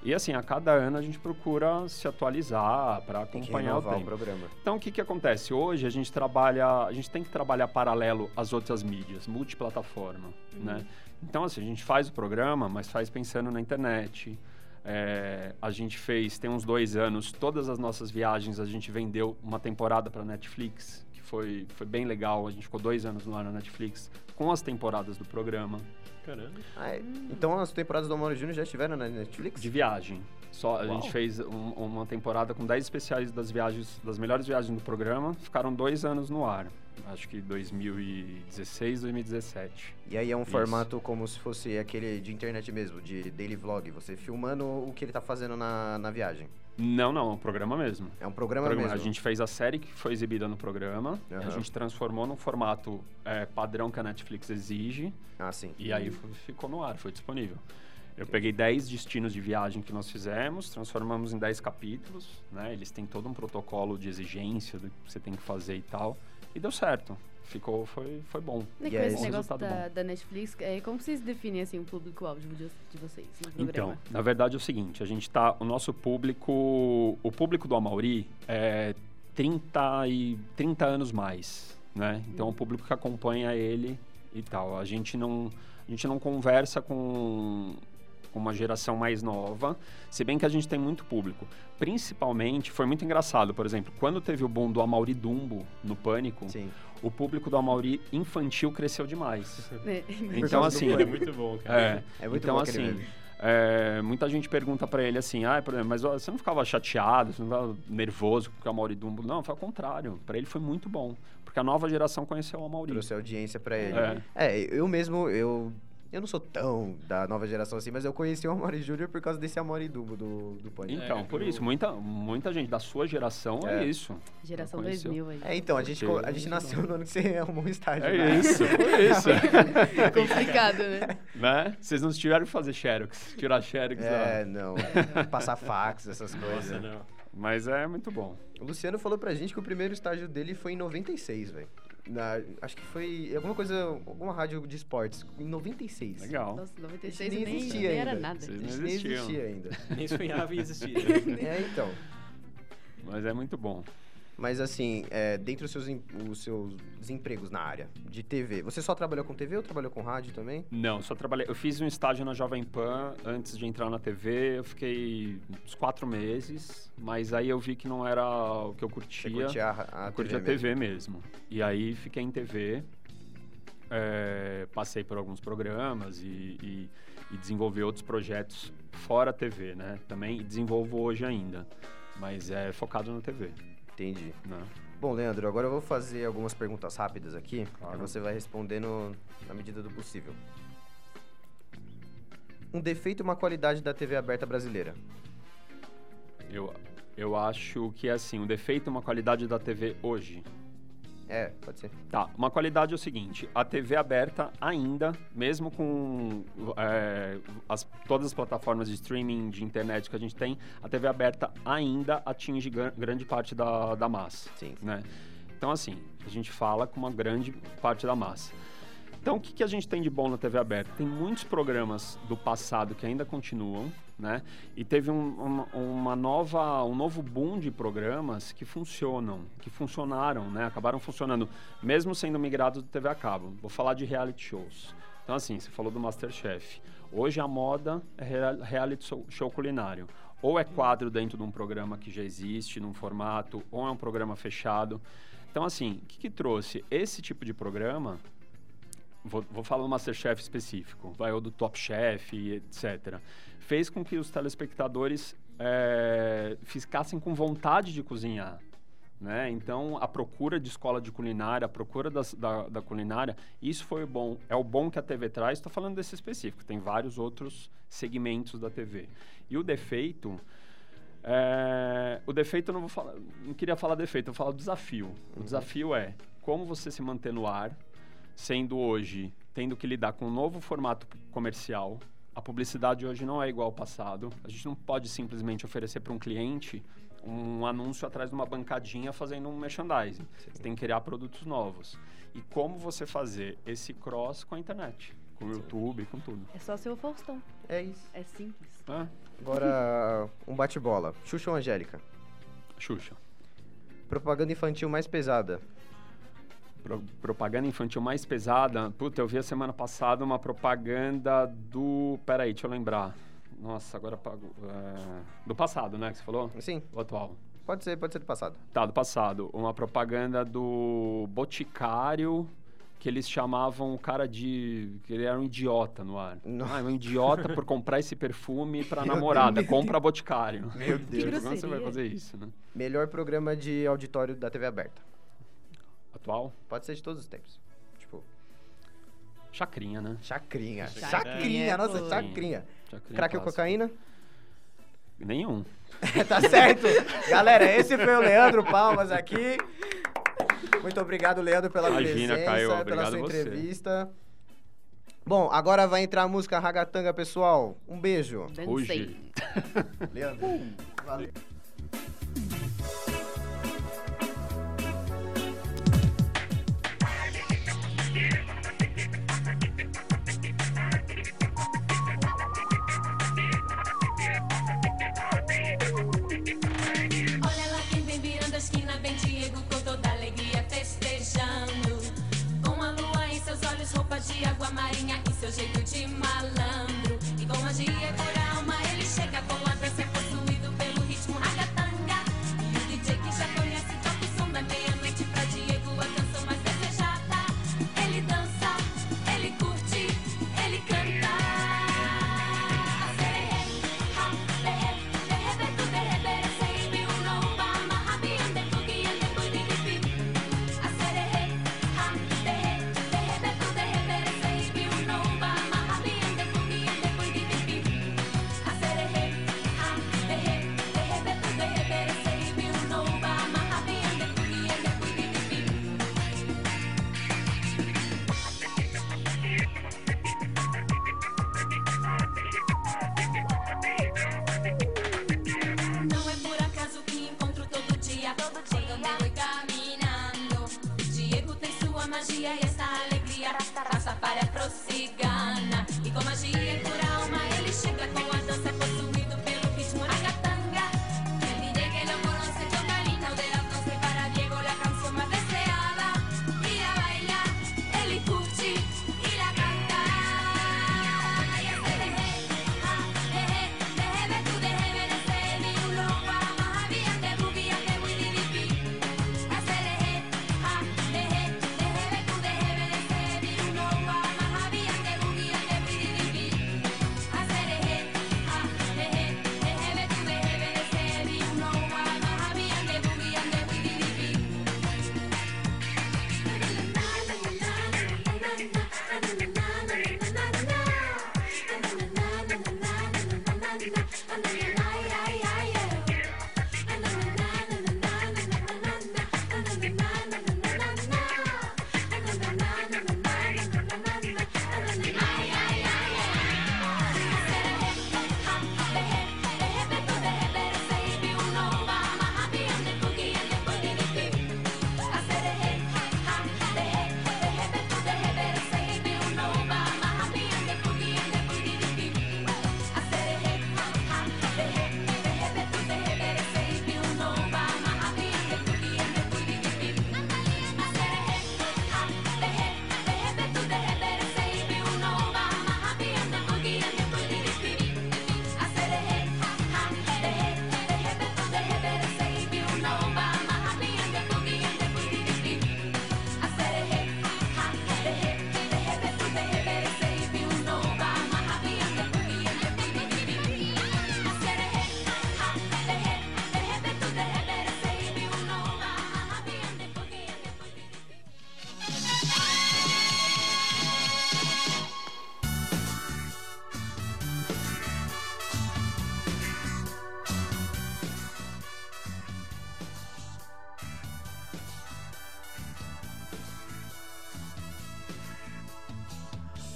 E assim, a cada ano a gente procura se atualizar para acompanhar o
renovar o
tempo.
programa.
Então, o que, que acontece? Hoje a gente trabalha, a gente tem que trabalhar paralelo às outras mídias, multiplataforma, né? Então, assim, a gente faz o programa, mas faz pensando na internet. É, a gente fez, tem uns dois anos, todas as nossas viagens a gente vendeu uma temporada para Netflix, foi, foi bem legal. A gente ficou dois anos no ar na Netflix com as temporadas do programa.
Caramba.
Ah, é. Então as temporadas do Amori Júnior já estiveram na Netflix?
De viagem. Só, a gente fez um- uma temporada com 10 especiais das viagens, das melhores viagens do programa. Ficaram dois anos no ar. Acho que 2016, 2017.
E aí é um
Isso.
formato como se fosse aquele de internet mesmo, de daily vlog, você filmando o que ele tá fazendo na, na viagem.
Não, não, é um programa mesmo.
É um programa mesmo.
A gente fez a série que foi exibida no programa, a
Aham.
gente transformou num formato é, padrão que a Netflix exige.
Ah, sim.
E aí ficou no ar, foi disponível. Eu peguei 10 destinos de viagem que nós fizemos, transformamos em 10 capítulos, né? Eles têm todo um protocolo de exigência do que você tem que fazer e tal. E deu certo. Ficou, foi, foi bom.
E com
Um
esse negócio da, da Netflix, é, como vocês definem assim, o público-alvo de, de vocês?
Então, na verdade é o seguinte, a gente tá, o nosso público, o público do Amauri é 30 e 30 anos mais, né? Então, o público que acompanha ele e tal. A gente não, a gente não conversa com com uma geração mais nova, se bem que a gente tem muito público. Principalmente, foi muito engraçado, por exemplo, quando teve o boom do Amauri Dumbo no Pânico, o público do Amauri infantil cresceu demais.
É,
então, assim...
É muito bom, cara.
É,
É muito
então,
bom
assim... é, muita gente pergunta pra ele assim, ah, por exemplo, mas ó, você não ficava chateado, você não ficava nervoso porque o Amauri Dumbo... Não, foi ao contrário. Pra ele foi muito bom. Porque a nova geração conheceu o Amauri.
Trouxe audiência pra ele.
É.
É, eu mesmo, eu... Eu não sou tão da nova geração assim, mas eu conheci o Amori Júnior por causa desse Amori Dumbo do, do Pânico.
Então, por isso, muita, muita gente da sua geração é,
É.
isso.
Geração
Conheceu.
2000 aí.
É, então, a gente,
Porque-
a gente nasceu no ano que você arrumou um estágio.
É
né?
isso, foi isso.
Complicado, né?
né? Vocês não tiveram que fazer xerox, tirar xerox
É,
da-
não. Passar fax, essas coisas.
não.
Mas é muito bom.
O Luciano falou pra gente que o primeiro estágio dele foi em 96, velho. Na- acho que foi alguma coisa, alguma rádio de esportes, em 96.
Legal.
Nossa,
A
96
gente nem
nem,
existia
nem era
ainda.
nada.
A
Vocês
gente
não
nem existia ainda.
Nem sonhava em existir.
é, então.
Mas é muito bom.
Mas assim, é, dentre os seus, em- os seus empregos na área de TV, você só trabalhou com TV ou trabalhou com rádio também?
Não, só trabalhei. Eu fiz um estágio na Jovem Pan antes de entrar na TV. Eu fiquei uns quatro meses, mas aí eu vi que não era o que eu curtia.
curtia a- a
eu curtia
TV
a TV mesmo. E aí fiquei em TV. é, passei por alguns programas e, e, e desenvolvi outros projetos fora a TV, né? Também desenvolvo hoje ainda, mas é focado na TV.
Entendi.
Né?
Bom, Leandro, agora eu vou fazer algumas perguntas rápidas aqui,
Claro.
e você vai respondendo na medida do possível. Um defeito e uma qualidade da TV aberta brasileira.
Eu, eu acho que é assim, um defeito e uma qualidade da TV hoje.
É, pode ser.
Tá, uma qualidade é o seguinte, a TV aberta ainda, mesmo com é, as- todas as plataformas de streaming, de internet que a gente tem, a TV aberta ainda atinge gran- grande parte da, da massa.
Sim.
Né? Então, assim, a gente fala com uma grande parte da massa. Então, o que, que a gente tem de bom na TV aberta? Tem muitos programas do passado que ainda continuam, né? E teve um, uma, nova, um novo boom de programas que funcionam, que funcionaram, né? Acabaram funcionando, mesmo sendo migrados do TV a cabo. Vou falar de reality shows. Então, assim, você falou do Masterchef. Hoje a moda é rea- reality show, culinário. Ou é quadro dentro de um programa que já existe, num formato, ou é um programa fechado. Então, assim, o que, que trouxe? Esse tipo de programa vou, vou falar do Masterchef específico, vai, ou do Top Chef, etc. Fez com que os telespectadores eh, ficassem com vontade de cozinhar. Né? Então, a procura de escola de culinária, a procura das- da, da culinária, isso foi bom. É o bom que a TV traz. Estou falando desse específico, tem vários outros segmentos da TV. E o defeito, é, o defeito eu não vou falar, não queria falar defeito, eu vou falar desafio. O desafio é como você se manter no ar, sendo hoje tendo que lidar com um novo formato comercial. A publicidade hoje não é igual ao passado. A gente não pode simplesmente oferecer para um cliente um anúncio atrás de uma bancadinha fazendo um merchandising. Você tem que criar produtos novos. E como você fazer esse cross com a internet, com o YouTube, com tudo.
É só ser o Faustão.
É isso.
É simples.
Ah,
Agora, um bate-bola. Xuxa ou Angélica?
Xuxa.
Propaganda infantil mais pesada.
Pro- propaganda infantil mais pesada. Puta, eu vi a semana passada uma propaganda do. Peraí, deixa eu lembrar. Nossa, agora pago. é, Do passado, né? Que você falou?
Sim.
O atual.
Pode ser, pode ser do passado.
Tá, do passado. Uma propaganda do Boticário que eles chamavam o cara de. que ele era um idiota no ar. Ah, é um idiota por comprar esse perfume pra
Meu
namorada.
Deus.
Compra Boticário.
Meu Deus.
Como você vai fazer isso, né?
Melhor programa de auditório da TV aberta.
Atual?
Pode ser de todos os tempos. Tipo,
Chacrinha, né?
Chacrinha.
Chacrinha,
Chacrinha, nossa,
pô.
chacrinha.
Chacrinha
Crack ou cocaína?
Nenhum.
tá certo. Galera, esse foi o Leandro Palmas aqui. Muito obrigado, Leandro, pela
Imagina,
presença,
Caio,
pela sua
você.
entrevista. Bom, agora vai entrar a música Ragatanga, pessoal. Um beijo.
Hoje.
Leandro. Valeu.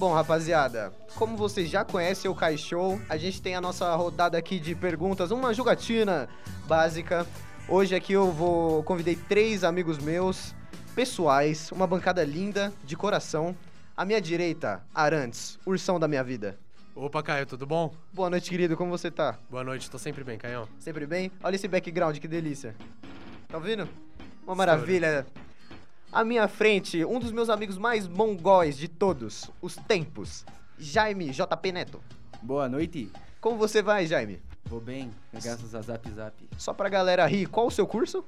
Bom, rapaziada, como vocês já conhecem o Show, a gente tem a nossa rodada aqui de perguntas, uma jogatina básica. Hoje aqui eu vou convidei três amigos meus, pessoais, uma bancada linda, de coração. À minha direita, Arantes, ursão da minha vida.
Opa, Caio, tudo bom?
Boa noite, querido, como você tá?
Boa noite, tô sempre bem, Caião.
Sempre bem? Olha esse background, que delícia. Tá ouvindo? Uma maravilha. À minha frente, um dos meus amigos mais mongóis de todos, os tempos, Jaime JP Neto.
Boa noite.
Como você vai, Jaime?
Vou bem, graças a Zap Zap.
Só pra galera rir, qual o seu curso?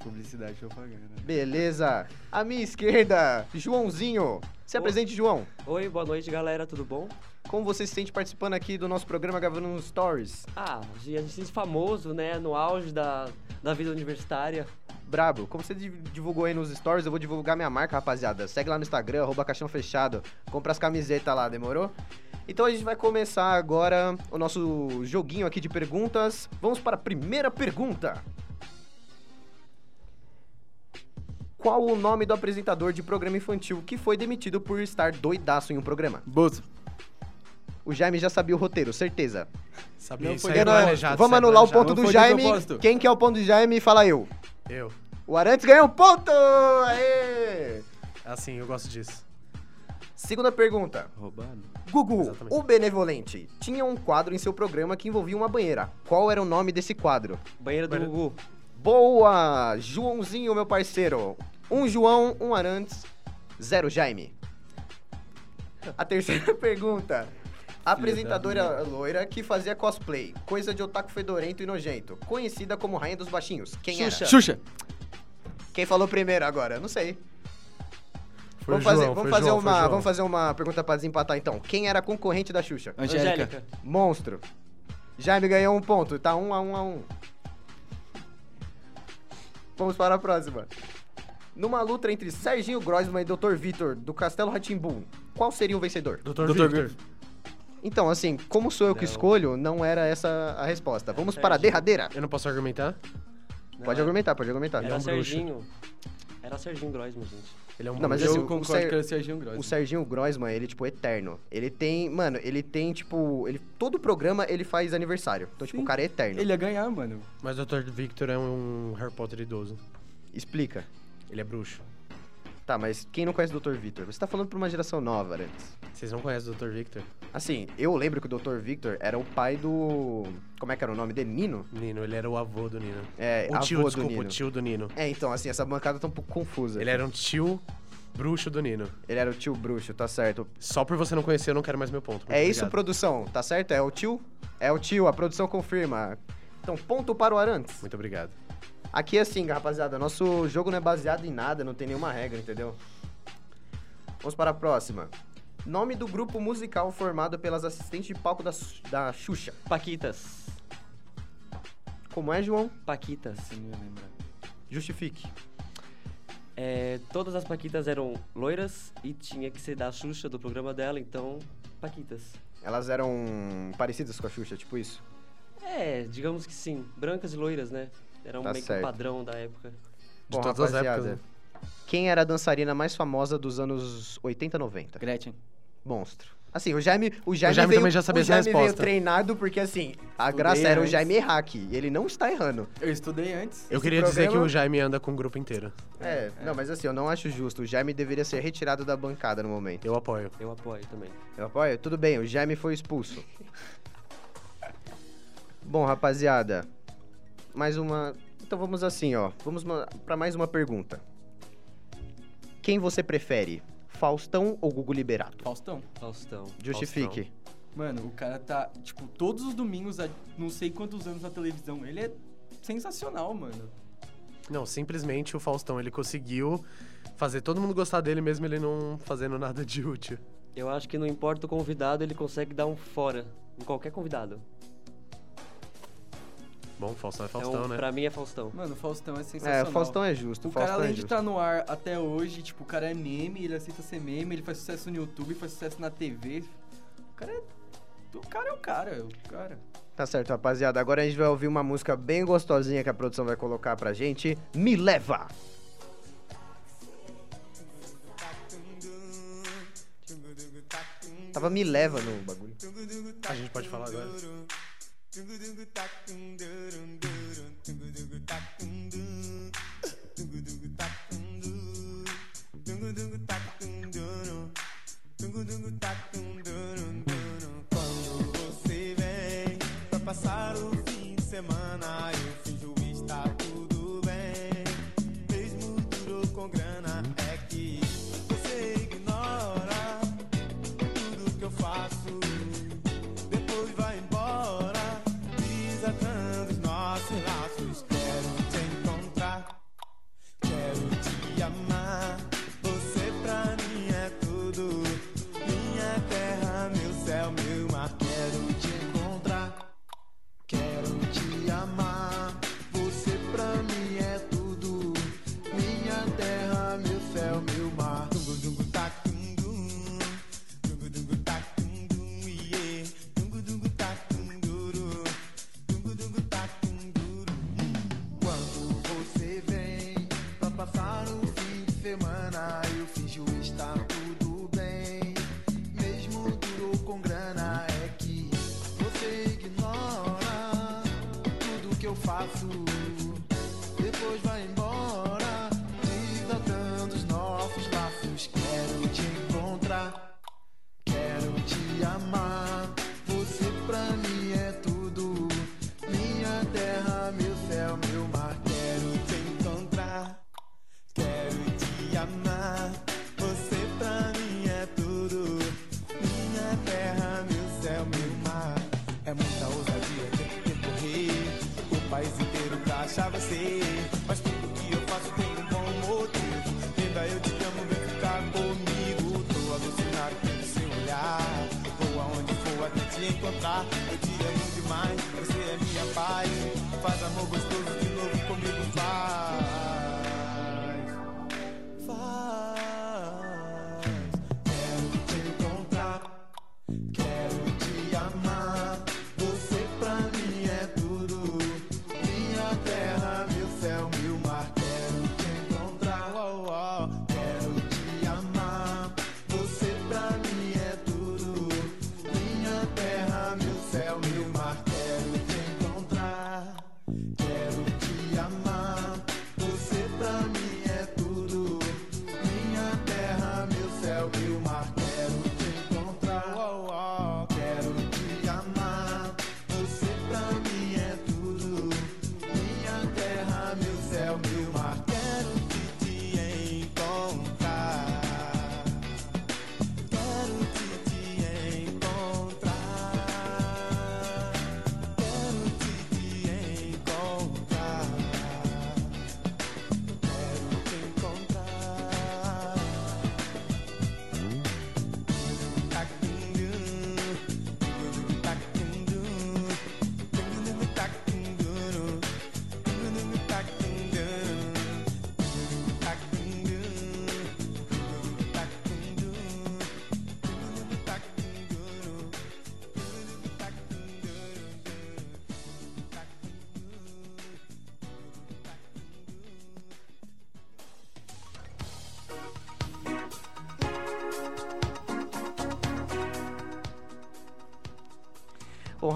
Publicidade e propaganda.
Beleza. À minha esquerda, Joãozinho. Se apresente, João.
Oi, boa noite, galera, tudo bom?
Como você se sente participando aqui do nosso programa gravando uns stories?
Ah, a gente se sente famoso, né, no auge da, da vida universitária.
Brabo, como você div- divulgou aí nos stories, eu vou divulgar minha marca, rapaziada. Segue lá no Instagram, arroba caixão fechado. Compra as camisetas lá, demorou? Então a gente vai começar agora o nosso joguinho aqui de perguntas. Vamos para a primeira pergunta. Qual o nome do apresentador de programa infantil que foi demitido por estar doidaço em um programa?
Bozo.
O Jaime já sabia o roteiro, certeza.
Sabia,
Não
isso aí é planejado,
Vamos
é
anular o ponto
Não
do Jaime. Quem que é o ponto do Jaime? Fala eu.
Eu.
O Arantes ganhou um ponto! Aê!
Assim, eu gosto disso.
Segunda pergunta.
Roubado.
Gugu,
Exatamente.
o Benevolente, tinha um quadro em seu programa que envolvia uma banheira. Qual era o nome desse quadro?
Banheira do Gugu.
Boa! Joãozinho, meu parceiro. Um João, um Arantes, zero Jaime. A terceira pergunta. A apresentadora loira que fazia cosplay, coisa de otaku fedorento e nojento, conhecida como Rainha dos Baixinhos. Quem
Xuxa.
era?
Xuxa.
Quem falou primeiro agora? Não sei.
Foi
vamos
o
fazer,
João,
vamos fazer
João,
uma,
João.
vamos fazer uma pergunta pra desempatar então. Quem era a concorrente da Xuxa?
Angélica. Angélica.
Monstro. Jaime ganhou um ponto, tá um a um a um. Vamos para a próxima. Numa luta entre Serginho Grossman e Dr. Vitor do Castelo Ratimbum, qual seria o vencedor?
Dr. Dr. Victor.
Então, assim, como sou eu que
Não.
escolho, não era essa a resposta. Vamos para a derradeira.
Eu não posso argumentar?
Pode argumentar, pode argumentar.
Era Serginho. Era Serginho Grossman, gente.
Ele é um
Não, mas
Eu
assim, o
concordo
Ser-
que era o Serginho Grossman.
O Serginho Grossman, ele, tipo, eterno. Ele tem, mano, ele tem, tipo, ele, todo programa ele faz aniversário. Então, tipo, o cara é eterno.
Ele ia ganhar, mano.
Mas o Dr. Victor é um Harry Potter idoso.
Explica.
Ele é bruxo.
Tá, mas quem não conhece o Dr. Victor? Você tá falando pra uma geração nova, Arantes.
Vocês não conhecem o Dr. Victor?
Assim, eu lembro que o Dr. Victor era o pai do. Como é que era o nome dele? Nino?
Nino, ele era o avô do Nino.
É,
o tio,
avô do
desculpa,
Nino.
o tio do Nino.
É, então, assim, essa bancada tá um pouco confusa.
Ele era um tio bruxo do Nino.
Ele era o tio bruxo, tá certo.
Só por você não conhecer, eu não quero mais meu ponto. Muito
É isso,
obrigado.
produção, tá certo? É o tio? É o tio, a produção confirma. Então, ponto para o Arantes.
Muito obrigado.
Aqui é assim, rapaziada, nosso jogo não é baseado em nada, não tem nenhuma regra, entendeu? Vamos para a próxima. Nome do grupo musical formado pelas assistentes de palco da, da Xuxa.
Paquitas.
Como é, João?
Paquitas.
Justifique.
É, todas as Paquitas eram loiras e tinha que ser da Xuxa, do programa dela, então, Paquitas.
Elas eram parecidas com a Xuxa, tipo isso?
É, digamos que sim. Brancas e loiras, né? Era um
Tá
meio que
certo.
padrão da época.
Bom,
todas as
rapaziada,
épocas,
quem era a dançarina mais famosa dos anos 80 90?
Gretchen.
Monstro. Assim, o Jaime, o Jaime,
Jaime
veio,
também já sabia
o
essa
Jaime veio treinado porque, assim, a
Estudei
graça era o
antes.
Jaime errar aqui. Ele não está errando.
Eu estudei antes.
Eu queria dizer que
programa-
o Jaime anda com o grupo inteiro.
É, não, mas assim, eu não acho justo. O Jaime deveria ser retirado da bancada no momento.
Eu apoio.
Eu apoio também.
Eu apoio? Tudo bem, o Jaime foi expulso. Bom, rapaziada, mais uma. Então vamos assim, ó. Vamos pra mais uma pergunta. Quem você prefere? Faustão ou Gugu Liberato?
Faustão.
Faustão.
Justifique.
Mano, o cara tá, tipo, todos os domingos há não sei quantos anos na televisão. Ele é sensacional, mano.
Não, simplesmente o Faustão, ele conseguiu fazer todo mundo gostar dele mesmo ele não fazendo nada de útil.
Eu acho que não importa o convidado, ele consegue dar um fora em qualquer convidado.
Bom, Faustão é Faustão,
então,
né?
Pra mim é Faustão.
Mano, o Faustão é sensacional.
É, o Faustão é justo,
O
o
cara,
Faustão
além
é
de estar no ar até hoje, tipo, o cara é meme, ele aceita ser meme, ele faz sucesso no YouTube, faz sucesso na TV. O cara é. O cara é o cara, é o cara.
Tá certo, rapaziada. Agora a gente vai ouvir uma música bem gostosinha que a produção vai colocar pra gente. Me leva! Tava me leva no bagulho.
A gente pode falar agora.
Quando você vem pra passar o fim de semana, eu finjo estar tudo bem. Mesmo duro com grana, tudo encontrar. Eu te amo demais, você é minha paz. Faz amor gostoso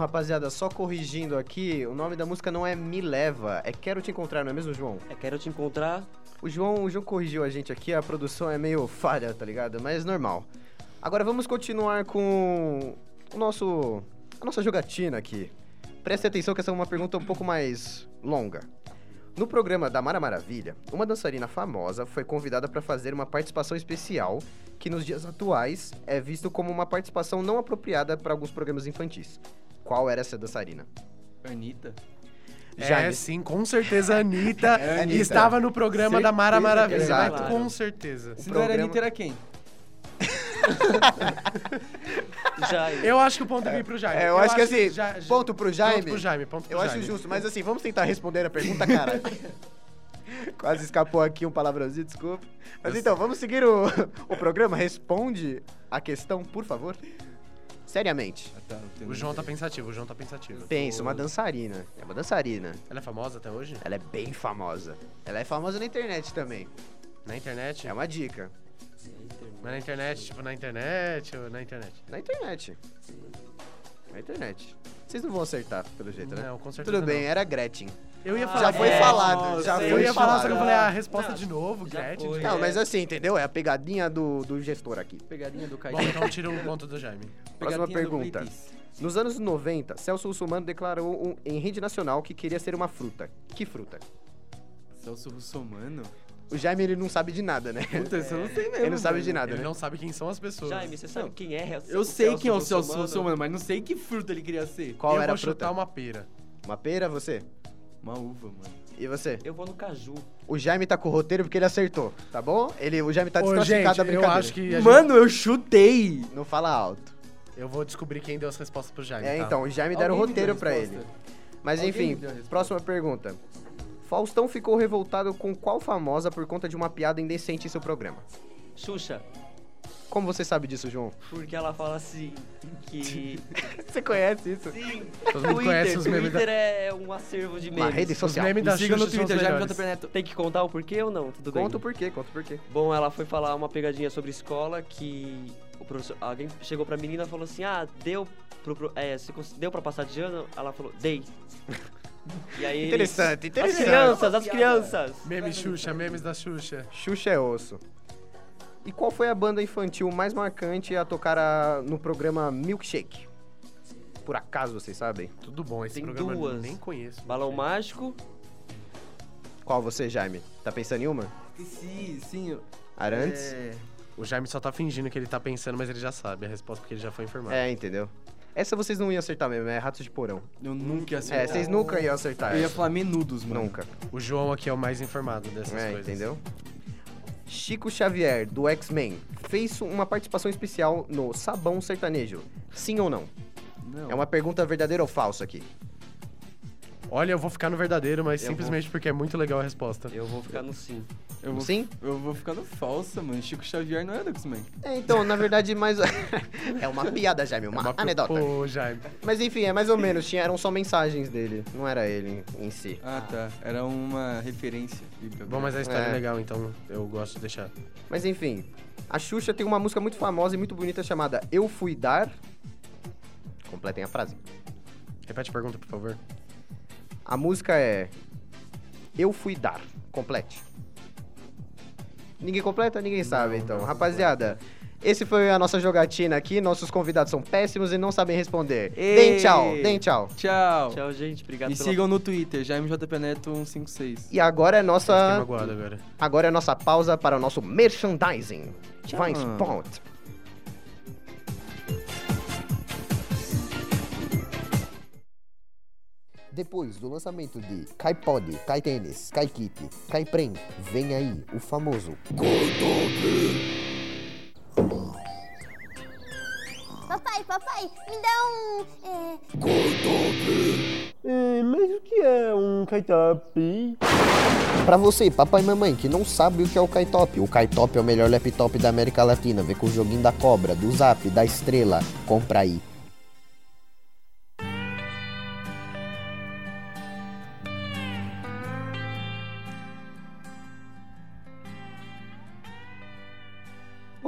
rapaziada, só corrigindo aqui, o nome da música não é Me Leva, é Quero Te Encontrar, não é mesmo, João?
É Quero Te Encontrar.
O João, o João corrigiu a gente aqui, a produção é meio falha, tá ligado? Mas normal. Agora vamos continuar com o nosso a nossa jogatina aqui. Preste atenção que essa é uma pergunta um pouco mais longa. No programa da Mara Maravilha, uma dançarina famosa foi convidada para fazer uma participação especial que nos dias atuais é visto como uma participação não apropriada para alguns programas infantis. Qual era essa dançarina?
Anitta?
É,
Jaime.
sim, com certeza a Anitta,
É Anitta.
estava no programa da Mara
Certeza
Maravilha. mas
ela.
Com certeza.
Se não era Anitta, era quem?
Jaime.
Eu acho que o ponto vem pro Jaime.
É, eu, acho que assim,
Ja-
ponto pro Jaime.
Ponto pro Jaime, ponto pro
Eu acho
Jaime.
justo, mas assim, vamos tentar responder a pergunta, cara. Quase escapou aqui um palavrãozinho, desculpa. Mas então, vamos seguir o, o programa? Responde a questão, por favor. Seriamente.
O João tá pensativo, o João tá pensativo.
Pensa, uma dançarina. É uma dançarina.
Ela é famosa até hoje?
Ela é bem famosa. Ela é famosa na internet também.
Na internet?
É uma dica.
Mas na internet, tipo, na internet ou na internet?
Na internet. Na internet. Vocês não vão acertar, pelo jeito, né?
Não, com certeza
Tudo bem,
não.
era Gretchen.
Eu ia
Já
falar
foi
Gretchen.
falado, já
eu
foi
ia falar, só que eu
falado.
falei a resposta de novo,
já
Gretchen.
foi.
Não, mas assim, entendeu? É a pegadinha do, do gestor aqui.
Pegadinha do
Bom,
Caetano.
então tira um ponto do Jaime.
Próxima
Pegadinha
pergunta. Nos anos 90, Celso Russomano declarou um- em rede nacional que queria ser uma fruta. Que fruta?
Celso Russomano?
O Jaime, ele não sabe de nada, né?
Puta, isso eu não sei mesmo.
Ele não sabe
mano.
de nada,
Ele
né?
não sabe quem são as pessoas.
Jaime, você sabe quem é?
Eu sei quem é o Celso Russomano, mas não sei que fruta ele queria ser.
Qual
eu
era a
vou chutar
fruta?
uma pera.
Uma pera, você?
Uma uva, mano.
E você?
Eu vou no caju.
O Jaime tá com o roteiro porque ele acertou, tá bom? Ele, o Jaime tá
Ô,
desclassificado
gente,
da
eu
brincadeira.
acho que a gente-
Mano, eu chutei!
Não fala alto.
Eu vou descobrir quem deu as respostas pro Jaime,
É,
tá?
então, o Jaime deram o roteiro
a
pra ele. Mas
Alguém
enfim, próxima pergunta. Faustão ficou revoltado com qual famosa por conta de uma piada indecente em seu programa?
Xuxa.
Como você sabe disso, João?
Porque ela fala assim que...
Você conhece isso?
Sim.
Todo mundo
Twitter,
conhece os memes da-
Twitter é um acervo de memes.
Uma rede social.
Os memes da
Me siga no Twitter, Jaime. JP Neto.
Tem que contar o porquê ou não? Tudo bem.
Conta o porquê, conta o porquê.
Bom, ela foi falar uma pegadinha sobre escola que o professor, alguém chegou pra menina e falou assim: "Ah, deu pro, pro- é, você cons- deu para passar de ano?" Ela falou: "Dei". E aí eles-
Interessante, interessante.
As crianças, as crianças.
Meme Xuxa, memes da Xuxa.
Xuxa é osso. E qual foi a banda infantil mais marcante a tocar a- no programa Milkshake? Por acaso vocês sabem?
Tudo bom, esse
Tem
programa eu
duas.
nem conheço.
Balão mágico.
Qual você, Jaime? Tá pensando em uma?
Sim, sim.
Arantes?
É...
O Jaime só tá fingindo que ele tá pensando, mas ele já sabe a resposta porque ele já foi informado.
É, entendeu? Essa vocês não iam acertar mesmo, é Ratos de Porão.
Eu nunca ia
É,
acertar.
vocês nunca iam acertar.
Eu ia
essa.
falar menudos, mano.
Nunca.
O João aqui é o mais informado dessas
É,
coisas.
entendeu? Chico Xavier, do X-Men, fez uma participação especial no Sabão Sertanejo. Sim ou não?
Não.
É uma pergunta verdadeira ou falsa aqui?
Olha, eu vou ficar no verdadeiro, mas
Eu
simplesmente porque é muito legal a resposta.
Eu vou ficar no sim.
Eu vou,
Sim?
Eu vou ficar no falsa, mano. Chico Xavier não é do X-Men.
É, então, na verdade, mais. é uma piada, Jaime, uma,
É uma
anedota.
Pô, Jaime.
Mas enfim, é mais ou menos, tinha, eram só mensagens dele, não era ele em, si.
Ah, tá. Era uma referência.
Bom, mas a história é.
É.
legal, então eu gosto de deixar.
Mas enfim, a Xuxa tem uma música muito famosa e muito bonita chamada Eu Fui Dar. Completem a frase.
Repete a pergunta, por favor.
A música é Eu Fui Dar. Complete. Ninguém completa? Ninguém sabe, então. Rapaziada, esse foi a nossa jogatina aqui. Nossos convidados são péssimos e não sabem responder.
Ei!
Deem tchau, deem tchau.
Tchau.
Tchau, gente. Obrigado
Me
pela...
sigam no Twitter, JaimeJPNeto156.
E agora é nossa.
agora.
Agora é nossa pausa para o nosso merchandising.
Tchau.
Vines Point. Depois do lançamento de KaiPod, KaiTênis, KaiKit, KaiPrem, vem aí o famoso
Papai, papai, me dá um. É...
É, mas o que é um kaitop?
Pra você, papai e mamãe, que não sabe o que é o Kaitop. O Kaitop é o melhor laptop da América Latina. Vem com o joguinho da cobra, do zap, da estrela. Compra aí.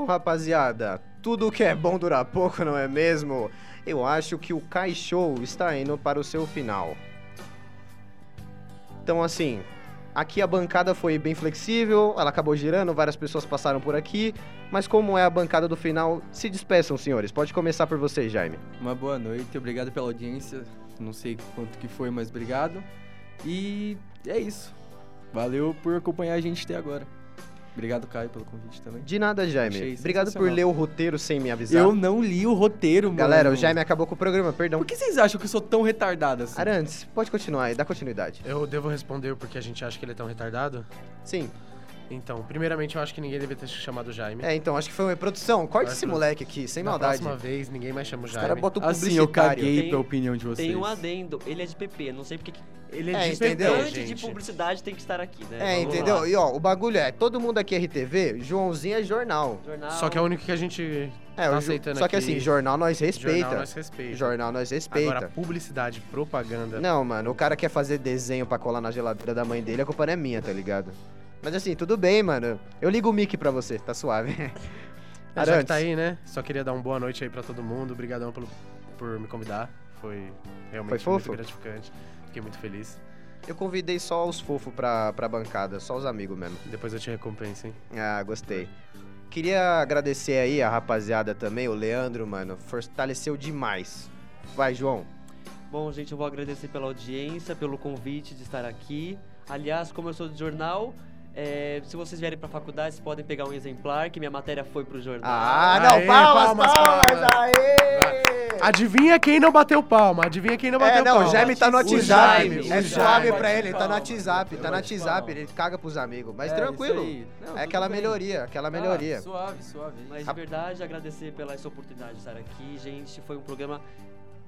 Rapaziada, tudo que é bom dura pouco, não é mesmo? eu acho que o Show está indo para o seu final. Então, assim, aqui a bancada foi bem flexível, ela acabou girando, várias pessoas passaram por aqui, mas como é a bancada do final, se despeçam, senhores. Pode começar por você, Jaime.
Uma boa noite, obrigado pela audiência. Não sei quanto que foi, mas obrigado. E é isso. Valeu por acompanhar a gente até agora. Obrigado, Caio, pelo convite também.
De nada, Jaime.
Achei
Obrigado por ler o roteiro sem me avisar.
Eu não li o roteiro, mano.
Galera, o Jaime acabou com o programa, perdão.
Por que vocês acham que eu sou tão retardado assim?
Arantes, pode continuar aí, dá continuidade.
Eu devo responder porque a gente acha que ele é tão retardado?
Sim.
Então, primeiramente, eu acho que ninguém devia ter chamado o Jaime.
É, então, acho que foi uma produção. Corta esse moleque aqui, sem
Na
maldade.
próxima vez, ninguém mais chama o
Os
Jaime.
caras botam
Assim, eu caguei
Tem-
pra opinião de vocês.
Tem um adendo, ele é de PP, não sei porque que
Ele
é de entendeu,
estudante de
gente?
publicidade tem que estar aqui, né?
É,
Vamos
entendeu?
lá.
E ó, o bagulho é, todo mundo aqui é RTV, Joãozinho é jornal.
Jornal.
Só que é o único que a gente
É,
tá aceitando
só que
aqui.
assim, jornal nós respeita.
Jornal nós respeita.
Jornal nós respeita.
Agora, publicidade, propaganda...
Não, mano, o cara quer fazer desenho pra colar na geladeira da mãe dele, a culpa não é minha, tá ligado? Mas assim, tudo bem, mano. Eu ligo o mic pra você, tá suave.
É, já que tá aí, né? Só queria dar uma boa noite aí pra todo mundo. Obrigadão pelo, por me convidar. Foi realmente
Foi
muito gratificante. Fiquei muito feliz.
Eu convidei só os fofos pra, pra bancada, só os amigos mesmo.
Depois eu te recompenso, hein?
Ah, gostei. Queria agradecer aí a rapaziada também, o Leandro, mano, fortaleceu demais. Vai, João.
Bom, gente, eu vou agradecer pela audiência, pelo convite de estar aqui. Aliás, como eu sou do jornal, é, se vocês vierem pra faculdade, vocês podem pegar um exemplar, que minha matéria foi pro jornal.
Ah, não, palmas, palmas,
Adivinha quem não bateu palma? Adivinha quem não bateu
É, não,
palma?
o Jaime tá no
O
WhatsApp.
Jaime,
é
o
suave pra ele, tá no. WhatsApp, tá no WhatsApp, ele caga pros amigos. Mas
É,
tranquilo.
Não,
é aquela
bem.
melhoria, aquela
Ah,
melhoria.
suave, suave.
Mas de verdade, agradecer pela essa oportunidade de estar aqui, gente. Foi um programa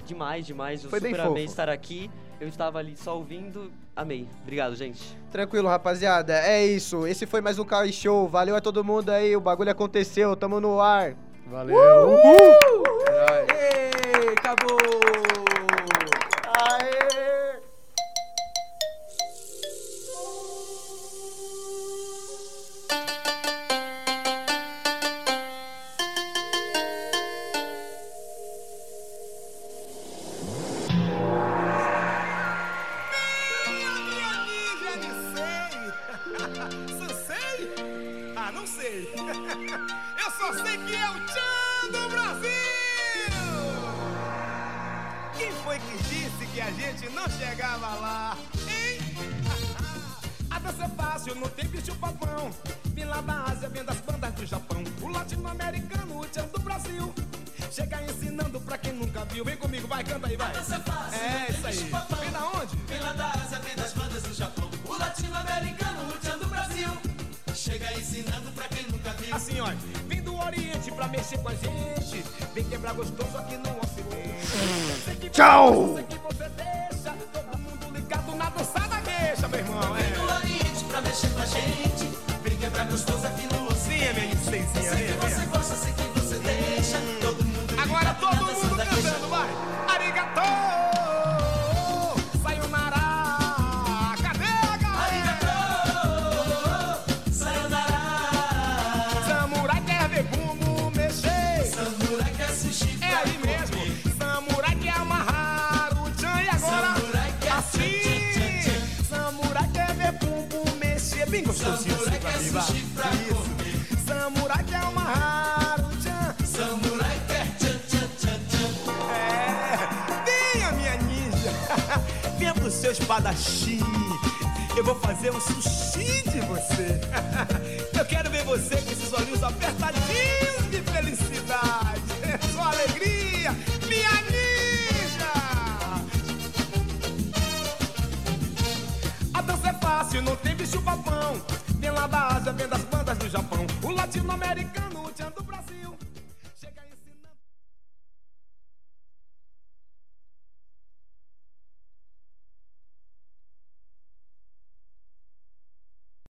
demais, demais. Eu
Foi bem
super amei
fofo.
estar aqui. Eu estava ali só ouvindo. Amei. Obrigado, gente.
Tranquilo, rapaziada. É isso. Esse foi mais um Carl Show. Valeu a todo mundo aí. O bagulho aconteceu. Tamo no ar.
Valeu.
Uhul!
Ei, acabou!
Aê!
Foi que disse que a gente não chegava lá? Hein? A dança é fácil, não tem bicho papão. Vim lá da Ásia, vem das bandas do Japão. O latino-americano, o Tchan do Brasil. Chega ensinando pra quem nunca viu. Vem comigo, vai, canta aí, vai. É, isso aí. Vem da onde?
Vem lá da Ásia, vem das bandas do Japão. O latino-americano, o tchan do Brasil. Chega ensinando pra quem nunca viu.
Assim, do Oriente pra mexer com a gente. Vem quebrar gostoso aqui no Ocidente.
Tchau!
você- sei que você deixa todo mundo ligado na dançada queixa, meu irmão. É.
Vem do Oriente pra mexer com a gente. Vem quebrar gostoso aqui no Ocidente.
Sim, é minha licencinha.
Que você gosta,
gostosinho
Samurai
mim, vai.
sushi pra comer.
Samurai amarrar o tchan.
Tchan, tchan, tchan, tchan.
É, venha minha ninja, venha pro seu espadachim. Eu vou fazer um sushi de você. Eu quero ver você com esses olhinhos apertadinhos.